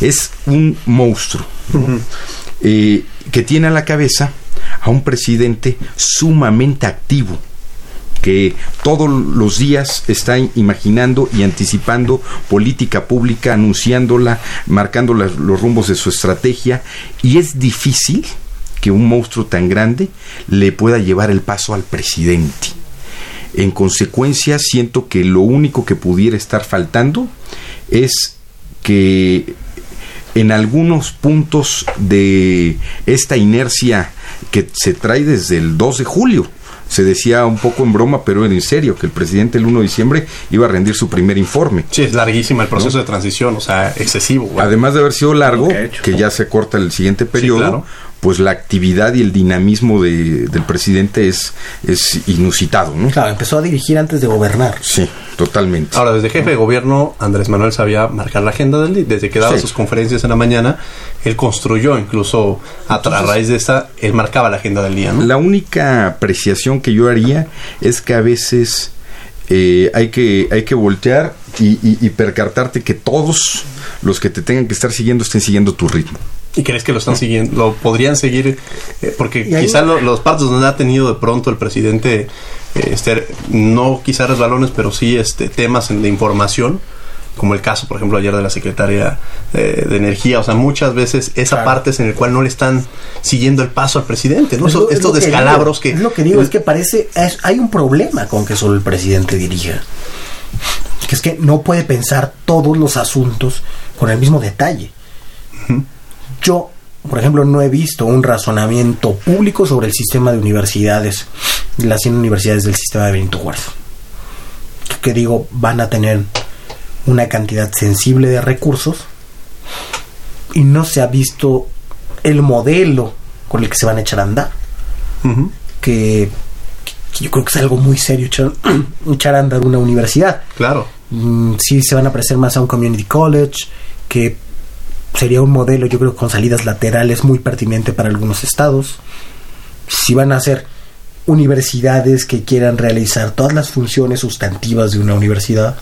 Es un monstruo ¿no? Eh, que tiene a la cabeza a un presidente sumamente activo que todos los días está imaginando y anticipando política pública, anunciándola, marcando las- los rumbos de su estrategia y es difícil que un monstruo tan grande le pueda llevar el paso al presidente. En consecuencia, siento que lo único que pudiera estar faltando es que en algunos puntos de esta inercia que se trae desde el 2 de julio, se decía un poco en broma, pero era en serio, que el presidente el 1 de diciembre iba a rendir su primer informe. Sí, es larguísima el proceso de transición, o sea, excesivo. güey. Además de haber sido largo, que ya se corta el siguiente periodo, claro. Pues la actividad y el dinamismo de- del presidente es, es inusitado, ¿no? Claro, empezó a dirigir antes de gobernar. Sí, totalmente. Ahora, desde jefe de gobierno, Andrés Manuel sabía marcar la agenda del día. Desde que daba Sí. sus conferencias en la mañana, él construyó, incluso a, tra- a raíz de esta, él marcaba la agenda del día, ¿no? La única apreciación que yo haría es que a veces eh, hay, que, hay que voltear y, y- y percatarte que todos los que te tengan que estar siguiendo estén siguiendo tu ritmo. ¿Y crees que lo están siguiendo? ¿Lo podrían seguir? Eh, porque quizá lo- los partos donde ha tenido de pronto el presidente, eh, este, no quizá resbalones, pero sí este, temas de información, como el caso, por ejemplo, ayer de la secretaria eh, de Energía. O sea, muchas veces esa parte es en el cual no le están siguiendo el paso al presidente, ¿no? Es lo- Estos- es que descalabros digo, que... Es lo que digo, es que parece. es- hay un problema con que solo el presidente dirija. Que es que no puede pensar todos los asuntos con el mismo detalle. Yo, por ejemplo, no he visto un razonamiento público sobre el sistema de universidades, las 100 universidades del sistema de Benito Juárez. Que digo, van a tener una cantidad sensible de recursos y no se ha visto el modelo con el que se van a echar a andar. Que, que yo creo que es algo muy serio echar, echar a andar una universidad. Claro. Mm, sí se van a parecer más a un community college, que sería un modelo, yo creo, con salidas laterales muy pertinente para algunos estados. Si van a ser universidades que quieran realizar todas las funciones sustantivas de una universidad,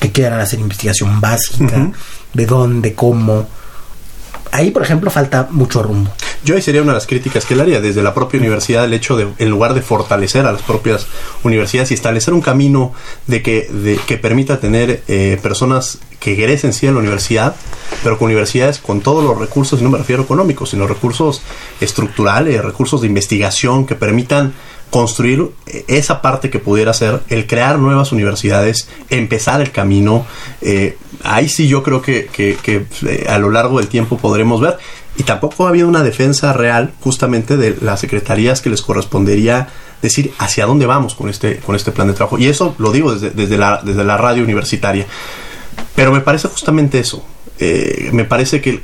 que quieran hacer investigación básica, de dónde, cómo. Ahí, por ejemplo, falta mucho rumbo. Yo ahí sería una de las críticas que él haría desde la propia universidad, el hecho de, en lugar de fortalecer a las propias universidades y establecer un camino de que, de, que permita tener eh, personas que egresen sí a la universidad, pero con universidades con todos los recursos, y no me refiero económicos, sino recursos estructurales, recursos de investigación que permitan construir eh, esa parte que pudiera ser el crear nuevas universidades, empezar el camino. eh, ahí sí yo creo que, que- eh, a lo largo del tiempo podremos ver. Y tampoco ha habido una defensa real justamente de las secretarías que les correspondería decir hacia dónde vamos con este, con este plan de trabajo. Y eso lo digo desde, desde, la, desde la radio universitaria. Pero me parece justamente eso. Me parece que,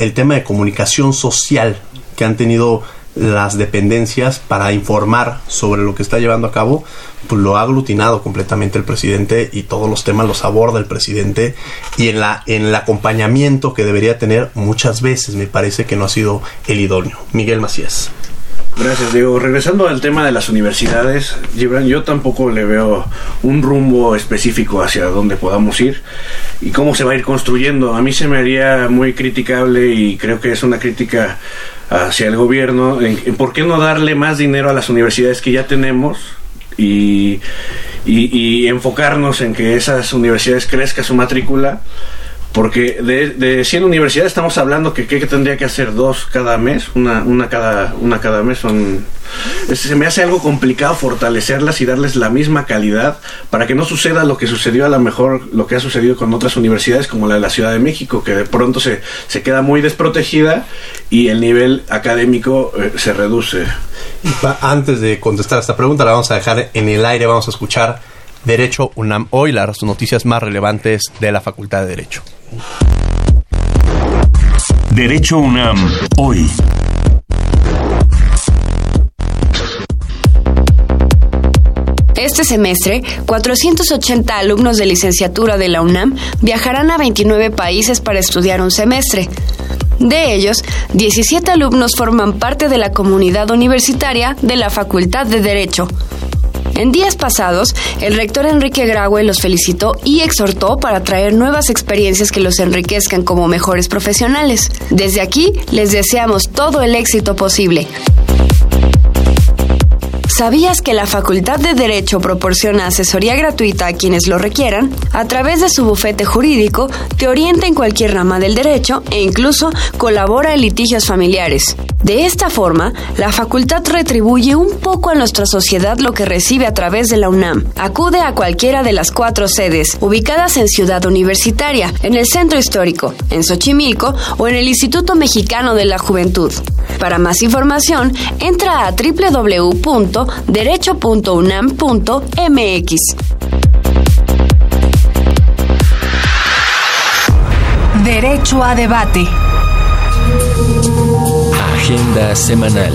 el tema de comunicación social que han tenido las dependencias para informar sobre lo que está llevando a cabo, pues lo ha aglutinado completamente el presidente y todos los temas los aborda el presidente y en la en el acompañamiento que debería tener muchas veces me parece que no ha sido el idóneo. Miguel Macías. Gracias, Diego. Regresando al tema de las universidades, Gibran, yo tampoco le veo un rumbo específico hacia dónde podamos ir y cómo se va a ir construyendo. A mí se me haría muy criticable y creo que es una crítica hacia el gobierno en, en por qué no darle más dinero a las universidades que ya tenemos y, y- y enfocarnos en que esas universidades crezca su matrícula. Porque de, de 100 universidades estamos hablando que, que tendría que hacer dos cada mes, una, una, cada, una cada mes. Son, se me hace algo complicado fortalecerlas y darles la misma calidad para que no suceda lo que sucedió a lo mejor, lo que ha sucedido con otras universidades como la de la Ciudad de México, que de pronto se, se queda muy desprotegida y el nivel académico eh, se reduce. Antes de contestar esta pregunta, la vamos a dejar en el aire. Vamos a escuchar Derecho UNAM hoy, las noticias más relevantes de la Facultad de Derecho. Derecho UNAM, hoy. Este semestre, 480 alumnos de licenciatura de la UNAM viajarán a 29 países para estudiar un semestre. De ellos, 17 alumnos forman parte de la comunidad universitaria de la Facultad de Derecho. En días pasados, el rector Enrique Graue los felicitó y exhortó para traer nuevas experiencias que los enriquezcan como mejores profesionales. Desde aquí, les deseamos todo el éxito posible. ¿Sabías que la Facultad de Derecho proporciona asesoría gratuita a quienes lo requieran? A través de su bufete jurídico, te orienta en cualquier rama del derecho e incluso colabora en litigios familiares. De esta forma, la facultad retribuye un poco a nuestra sociedad lo que recibe a través de la UNAM. Acude a cualquiera de las cuatro sedes, ubicadas en Ciudad Universitaria, en el Centro Histórico, en Xochimilco o en el Instituto Mexicano de la Juventud. Para más información, entra a www.derecho.unam.mx. Derecho a debate. Agenda semanal.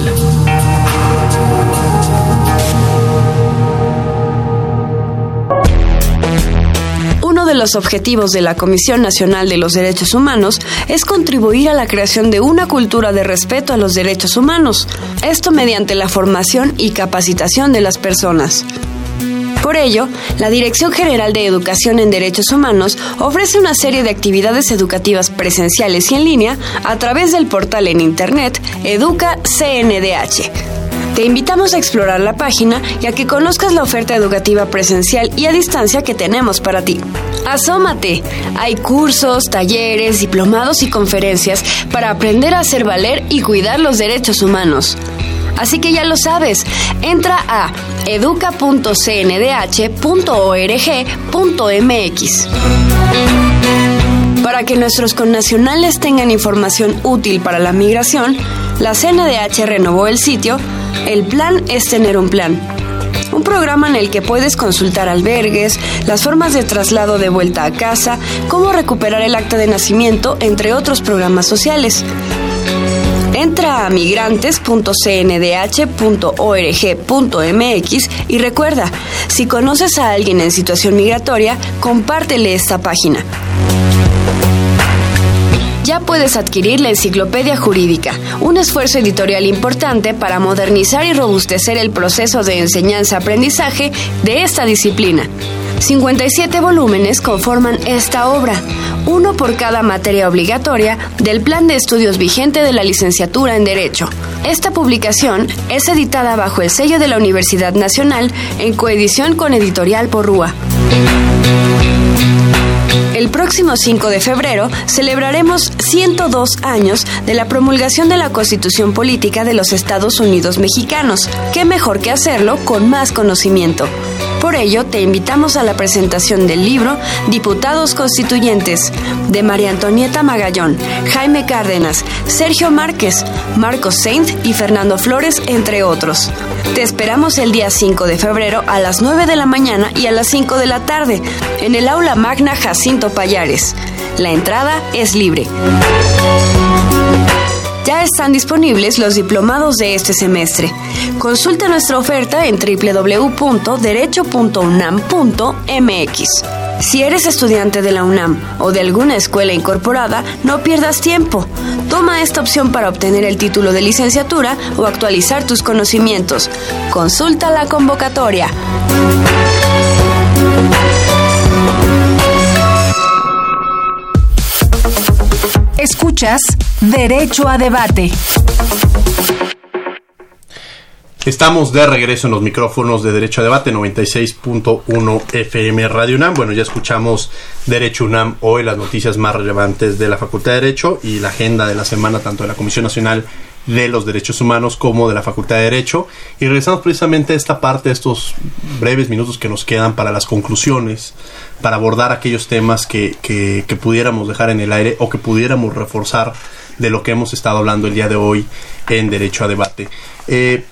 Uno de los objetivos de la Comisión Nacional de los Derechos Humanos es contribuir a la creación de una cultura de respeto a los derechos humanos, esto mediante la formación y capacitación de las personas. Por ello, la Dirección General de Educación en Derechos Humanos ofrece una serie de actividades educativas presenciales y en línea a través del portal en Internet Educa CNDH. Te invitamos a explorar la página y a que conozcas la oferta educativa presencial y a distancia que tenemos para ti. Asómate. Hay cursos, talleres, diplomados y conferencias para aprender a hacer valer y cuidar los derechos humanos. Así que ya lo sabes, entra a educa.cndh.org.mx. Para que nuestros connacionales tengan información útil para la migración, la CNDH renovó el sitio El plan es tener un plan. Un programa en el que puedes consultar albergues, las formas de traslado de vuelta a casa, cómo recuperar el acta de nacimiento, entre otros programas sociales. Entra a migrantes.cndh.org.mx y recuerda, si conoces a alguien en situación migratoria, compártele esta página. Ya puedes adquirir la Enciclopedia Jurídica, un esfuerzo editorial importante para modernizar y robustecer el proceso de enseñanza-aprendizaje de esta disciplina. 57 volúmenes conforman esta obra, uno por cada materia obligatoria del plan de estudios vigente de la licenciatura en Derecho. Esta publicación es editada bajo el sello de la Universidad Nacional en coedición con Editorial Porrúa. El próximo 5 de febrero celebraremos 102 años de la promulgación de la Constitución Política de los Estados Unidos Mexicanos. ¿Qué mejor que hacerlo con más conocimiento? Por ello, te invitamos a la presentación del libro Diputados Constituyentes de María Antonieta Magallón, Jaime Cárdenas, Sergio Márquez, Marcos Saint y Fernando Flores, entre otros. Te esperamos el día 5 de febrero a las 9 de la mañana y a las 5 de la tarde en el aula magna Jacinto Payares. La entrada es libre. Están disponibles los diplomados de este semestre. Consulta nuestra oferta en www.derecho.unam.mx. Si eres estudiante de la UNAM o de alguna escuela incorporada, no pierdas tiempo. Toma esta opción para obtener el título de licenciatura o actualizar tus conocimientos. Consulta la convocatoria. Escuchas Derecho a Debate. Estamos de regreso en los micrófonos de Derecho a Debate 96.1 FM Radio UNAM. Bueno, ya escuchamos Derecho UNAM hoy, las noticias más relevantes de la Facultad de Derecho y la agenda de la semana tanto de la Comisión Nacional de los Derechos Humanos como de la Facultad de Derecho. Y regresamos precisamente a esta parte, estos breves minutos que nos quedan para las conclusiones, para abordar aquellos temas que, que, que pudiéramos dejar en el aire o que pudiéramos reforzar de lo que hemos estado hablando el día de hoy en Derecho a Debate. Eh,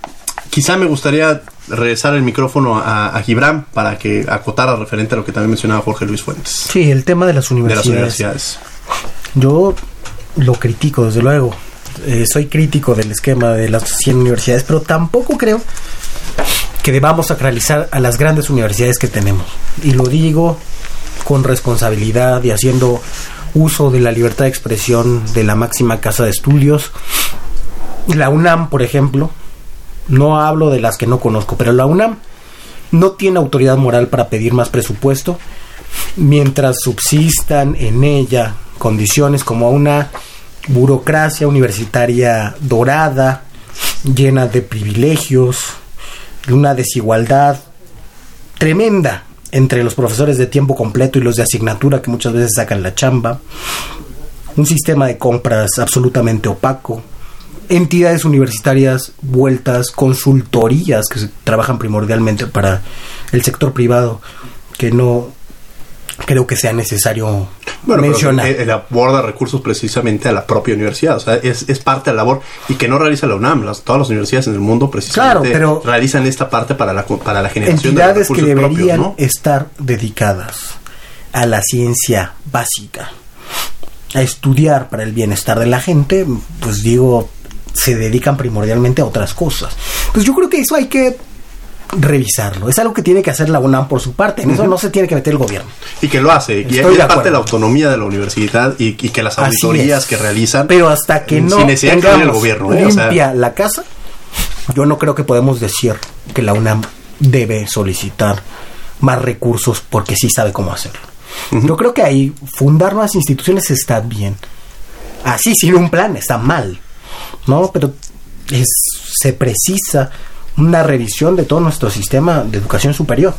quizá me gustaría regresar el micrófono a, a, Gibran para que acotara referente a lo que también mencionaba Jorge Luis Fuentes. Sí, el tema de las universidades. De las universidades. Yo lo critico, desde luego. Eh, soy crítico del esquema de las 100 universidades, pero tampoco creo que debamos sacralizar a las grandes universidades que tenemos. Y lo digo con responsabilidad y haciendo uso de la libertad de expresión de la máxima casa de estudios. La UNAM, por ejemplo, no hablo de las que no conozco, pero la UNAM no tiene autoridad moral para pedir más presupuesto mientras subsistan en ella condiciones como una burocracia universitaria dorada, llena de privilegios, una desigualdad tremenda entre los profesores de tiempo completo y los de asignatura que muchas veces sacan la chamba, un sistema de compras absolutamente opaco, entidades universitarias vueltas, consultorías que trabajan primordialmente para el sector privado, que no creo que sea necesario bueno, mencionar. Pero, eh, aborda recursos precisamente a la propia universidad, o sea, es, es parte de la labor y que no realiza la UNAM, las, todas las universidades en el mundo precisamente Claro, pero realizan esta parte para la, para la generación de entidades recursos que deberían propios, ¿no? estar dedicadas a la ciencia básica, a estudiar para el bienestar de la gente, pues digo, se dedican primordialmente a otras cosas. Pues yo creo que eso hay que revisarlo. Es algo que tiene que hacer la UNAM por su parte. En eso no se tiene que meter el gobierno. Y que lo hace, y es parte de la autonomía de la universidad y, y que las auditorías es. que realizan. Pero hasta que no vaya el tengamos gobierno, ¿eh? O sea, limpia la casa, yo no creo que podemos decir que la UNAM debe solicitar más recursos porque sí sabe cómo hacerlo. Yo creo que ahí fundar nuevas instituciones está bien. Así sin un plan está mal, ¿no? Pero es, se precisa una revisión de todo nuestro sistema de educación superior.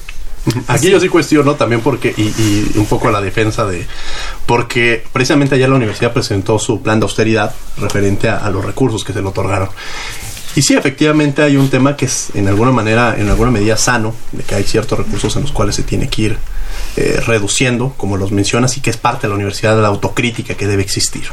Aquí yo sí cuestiono también porque, y, y un poco la defensa de, porque precisamente ayer la universidad presentó su plan de austeridad referente a, a los recursos que se le otorgaron. Y sí, efectivamente hay un tema que es en alguna manera, en alguna medida sano, de que hay ciertos recursos en los cuales se tiene que ir eh, reduciendo, como los mencionas, y que es parte de la universidad de la autocrítica que debe existir.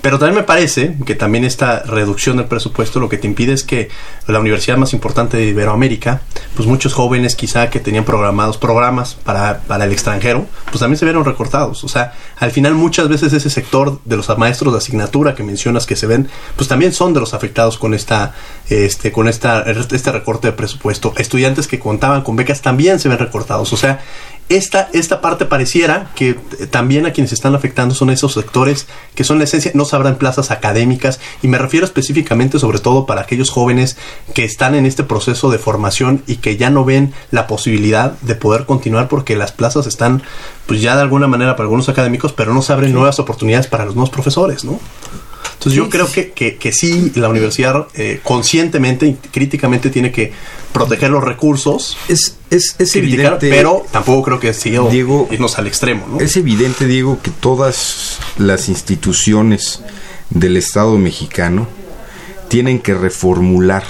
Pero también me parece que también esta reducción del presupuesto lo que te impide es que la universidad más importante de Iberoamérica, pues muchos jóvenes quizá que tenían programados programas para, para el extranjero, pues también se vieron recortados. O sea, al final muchas veces ese sector de los maestros de asignatura que mencionas que se ven, pues también son de los afectados con esta, este, con esta, este recorte de presupuesto. Estudiantes que contaban con becas también se ven recortados. O sea, esta, esta parte pareciera que también a quienes están afectando son esos sectores que son la esencia, no sabrán plazas académicas y me refiero específicamente sobre todo para aquellos jóvenes que están en este proceso de formación y que ya no ven la posibilidad de poder continuar porque las plazas están pues ya de alguna manera para algunos académicos pero no se abren nuevas oportunidades para los nuevos profesores, ¿no? Entonces yo creo que, que, que sí, la universidad eh, conscientemente y críticamente tiene que proteger los recursos. Es, es, es criticar, evidente, pero tampoco creo que siga Diego, irnos al extremo, ¿no? Es evidente, Diego, que todas las instituciones del Estado mexicano tienen que reformular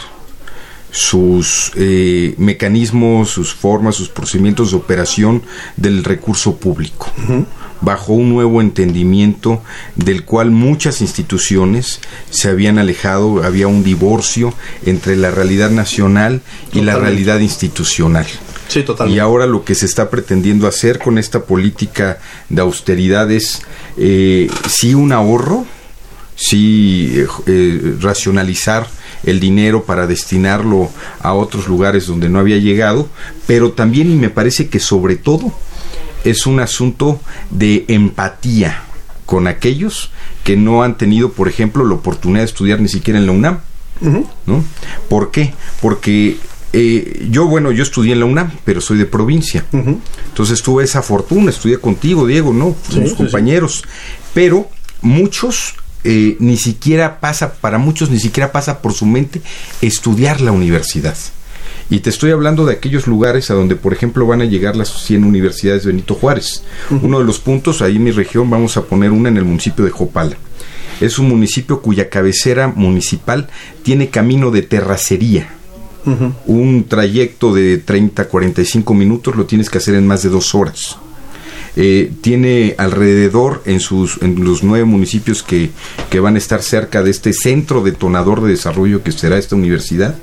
sus eh, mecanismos, sus formas, sus procedimientos de operación del recurso público, bajo un nuevo entendimiento del cual muchas instituciones se habían alejado, había un divorcio entre la realidad nacional y la realidad institucional. Sí, totalmente. Y ahora lo que se está pretendiendo hacer con esta política de austeridad es eh, sí un ahorro, sí eh, eh, racionalizar el dinero para destinarlo a otros lugares donde no había llegado, pero también y me parece que sobre todo es un asunto de empatía con aquellos que no han tenido, por ejemplo, la oportunidad de estudiar ni siquiera en la UNAM. ¿no? ¿Por qué? Porque eh, yo, bueno, yo estudié en la UNAM, pero soy de provincia. Entonces tuve esa fortuna, estudié contigo, Diego, ¿no? Somos sí, compañeros. Pero muchos, eh, ni siquiera pasa, para muchos ni siquiera pasa por su mente estudiar la universidad. Y te estoy hablando de aquellos lugares a donde, por ejemplo, van a llegar las 100 universidades Benito Juárez. Uno de los puntos, ahí en mi región, vamos a poner una en el municipio de Jopala. Es un municipio cuya cabecera municipal tiene camino de terracería. Un trayecto de 30, 45 minutos lo tienes que hacer en más de dos horas. Eh, tiene alrededor en sus en los nueve municipios que, que van a estar cerca de este centro detonador de desarrollo que será esta universidad.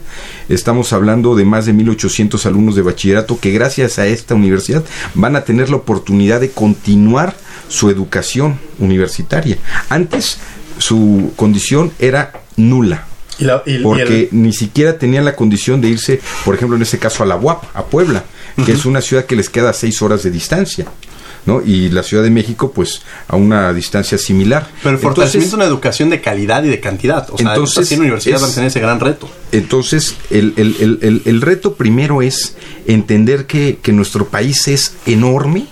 Estamos hablando de más de 1.800 alumnos de bachillerato que gracias a esta universidad van a tener la oportunidad de continuar su educación universitaria. Antes su condición era nula. Y la- y- y porque el- ni siquiera tenían la condición de irse, por ejemplo, en este caso a la UAP, a Puebla, que es una ciudad que les queda a seis horas de distancia. ¿No? Y la Ciudad de México, pues, a una distancia similar. Pero el fortalecimiento de una educación de calidad y de cantidad. O sea, Entonces, 100 universidades es- van a tener ese gran reto. Entonces, el, el- el- el- el reto primero es entender que, que nuestro país es enorme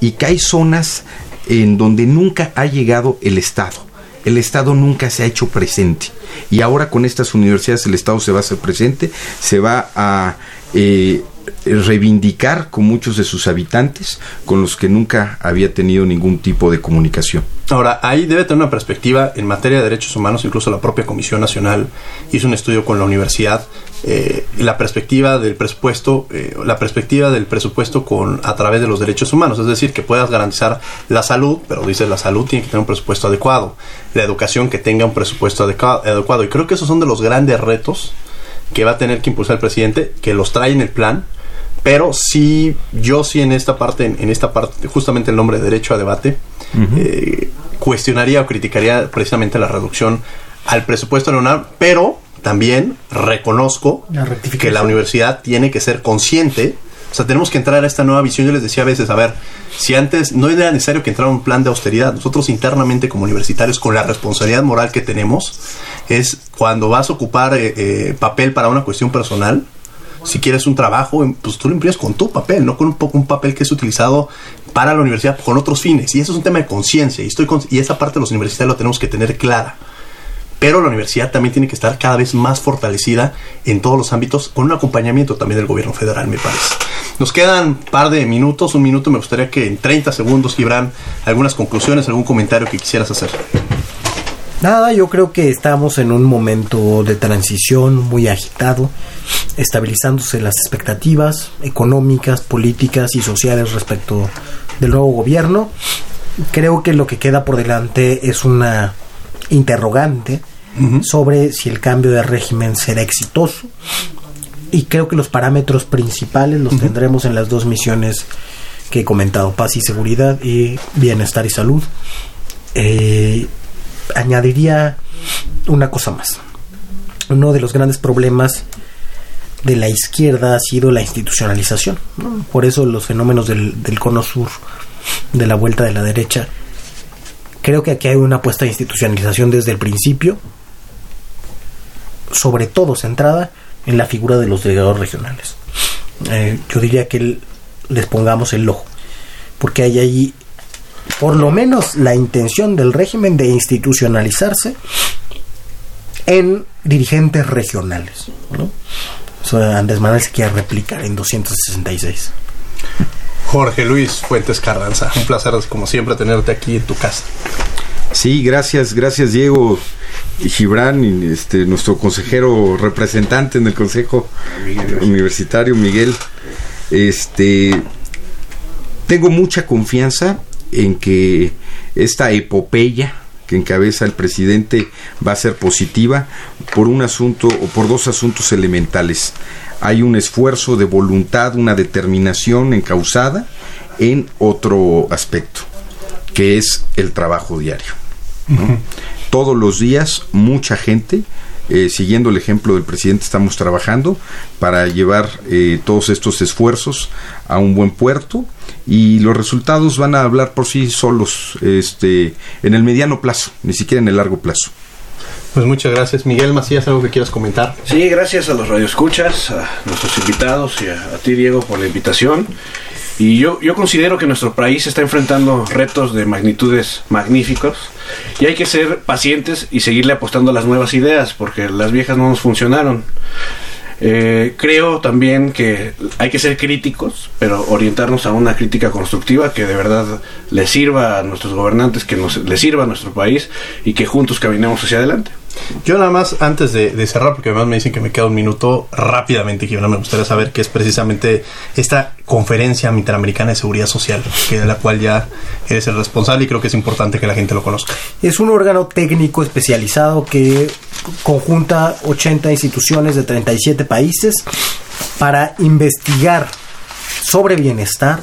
y que hay zonas en donde nunca ha llegado el Estado. El Estado nunca se ha hecho presente. Y ahora con estas universidades el Estado se va a hacer presente, se va a eh, reivindicar con muchos de sus habitantes con los que nunca había tenido ningún tipo de comunicación. Ahora, ahí debe tener una perspectiva en materia de derechos humanos, incluso la propia Comisión Nacional hizo un estudio con la universidad, eh, la perspectiva del presupuesto, eh, la perspectiva del presupuesto con a través de los derechos humanos, es decir, que puedas garantizar la salud, pero dice la salud tiene que tener un presupuesto adecuado, la educación que tenga un presupuesto adecuado, y creo que esos son de los grandes retos que va a tener que impulsar el presidente, que los trae en el plan, pero sí, yo sí en esta parte, en, en esta parte, justamente el nombre de derecho a debate, eh, cuestionaría o criticaría precisamente la reducción al presupuesto de la UNAM, pero también reconozco La que la universidad tiene que ser consciente. O sea, tenemos que entrar a esta nueva visión. Yo les decía a veces, a ver, si antes no era necesario que entrara un plan de austeridad, nosotros internamente como universitarios, con la responsabilidad moral que tenemos, es cuando vas a ocupar eh, eh, papel para una cuestión personal, si quieres un trabajo, em, pues tú lo imprimes con tu papel, no con un, poco un papel que es utilizado para la universidad con otros fines. Y eso es un tema de conciencia. Y, estoy y esa parte de los universitarios lo tenemos que tener clara. Pero la universidad también tiene que estar cada vez más fortalecida en todos los ámbitos, con un acompañamiento también del gobierno federal, me parece. Nos quedan un par de minutos, un minuto. Me gustaría que en 30 segundos, Gibran, algunas conclusiones, algún comentario que quisieras hacer. Nada, yo creo que estamos en un momento de transición muy agitado, estabilizándose las expectativas económicas, políticas y sociales respecto del nuevo gobierno. Creo que lo que queda por delante es una interrogante sobre si el cambio de régimen será exitoso. Y creo que los parámetros principales los tendremos en las dos misiones que he comentado, paz y seguridad y bienestar y salud. Eh, añadiría una cosa más. Uno de los grandes problemas de la izquierda ha sido la institucionalización. Por eso los fenómenos del, del cono sur, de la vuelta de la derecha, creo que aquí hay una apuesta de institucionalización desde el principio, sobre todo centrada en la figura de los delegados regionales. Eh, yo diría que les pongamos el ojo, porque hay ahí por lo menos la intención del régimen de institucionalizarse en dirigentes regionales. ¿no? O sea, Andrés Manuel se quiere replicar en 266. Jorge Luis Fuentes Carranza, un placer como siempre tenerte aquí en tu casa. Sí, gracias, gracias Diego y Gibran, este, nuestro consejero representante en el Consejo Universitario, Miguel. Este, tengo mucha confianza en que esta epopeya que encabeza el presidente va a ser positiva por un asunto o por dos asuntos elementales. Hay un esfuerzo de voluntad, una determinación encausada en otro aspecto, que es el trabajo diario. ¿no? Todos los días mucha gente, eh, siguiendo el ejemplo del presidente, estamos trabajando para llevar eh, todos estos esfuerzos a un buen puerto y los resultados van a hablar por sí solos este, en el mediano plazo, ni siquiera en el largo plazo. Pues muchas gracias. Miguel Macías, ¿algo que quieras comentar? Sí, gracias a los radioescuchas, a nuestros invitados y a, a ti, Diego, por la invitación. Y yo, yo considero que nuestro país está enfrentando retos de magnitudes magníficos y hay que ser pacientes y seguirle apostando a las nuevas ideas porque las viejas no nos funcionaron. Eh, creo también que hay que ser críticos, pero orientarnos a una crítica constructiva que de verdad le sirva a nuestros gobernantes, que nos, le sirva a nuestro país y que juntos caminemos hacia adelante. Yo nada más, antes de, cerrar, porque además me dicen que me queda un minuto rápidamente, que me gustaría saber qué es precisamente esta conferencia interamericana de seguridad social, que de la cual ya eres el responsable y creo que es importante que la gente lo conozca. Es un órgano técnico especializado que conjunta 80 instituciones de 37 países para investigar sobre bienestar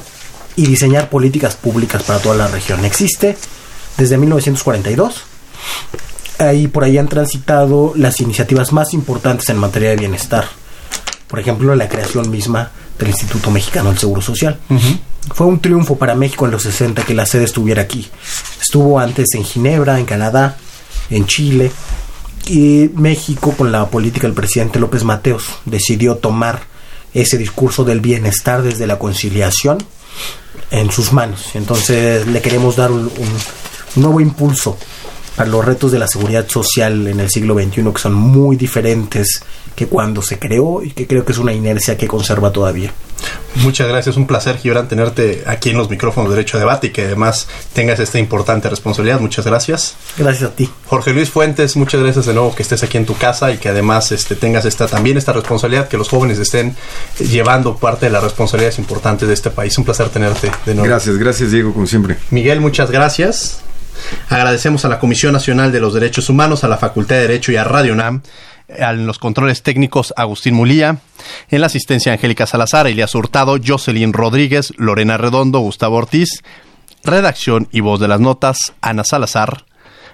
y diseñar políticas públicas para toda la región. Existe desde 1942 ahí por ahí han transitado las iniciativas más importantes en materia de bienestar. Por ejemplo, la creación misma del Instituto Mexicano del Seguro Social. Fue un triunfo para México en los 60 que la sede estuviera aquí. Estuvo antes en Ginebra, en Canadá, en Chile. Y México, con la política del presidente López Mateos, decidió tomar ese discurso del bienestar desde la conciliación en sus manos. Entonces le queremos dar un, un nuevo impulso para los retos de la seguridad social en el siglo XXI que son muy diferentes que cuando se creó y que creo que es una inercia que conserva todavía. Muchas gracias, un placer Gibran tenerte aquí en los micrófonos de Derecho a Debate y que además tengas esta importante responsabilidad. Muchas gracias. Gracias a ti. Jorge Luis Fuentes, muchas gracias de nuevo que estés aquí en tu casa y que además este, tengas esta también esta responsabilidad, que los jóvenes estén llevando parte de las responsabilidades importantes de este país. Un placer tenerte de nuevo. Gracias, gracias Diego, como siempre. Miguel, muchas gracias. Agradecemos a la Comisión Nacional de los Derechos Humanos, a la Facultad de Derecho y a Radio UNAM, a los controles técnicos Agustín Mulía, en la asistencia Angélica Salazar, Elias Hurtado, Jocelyn Rodríguez, Lorena Redondo, Gustavo Ortiz, redacción y voz de las notas, Ana Salazar,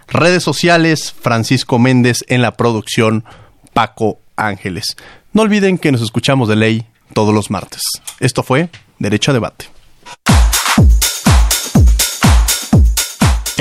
redes sociales, Francisco Méndez en la producción, Paco Ángeles. No olviden que nos escuchamos de ley todos los martes. Esto fue Derecho a Debate.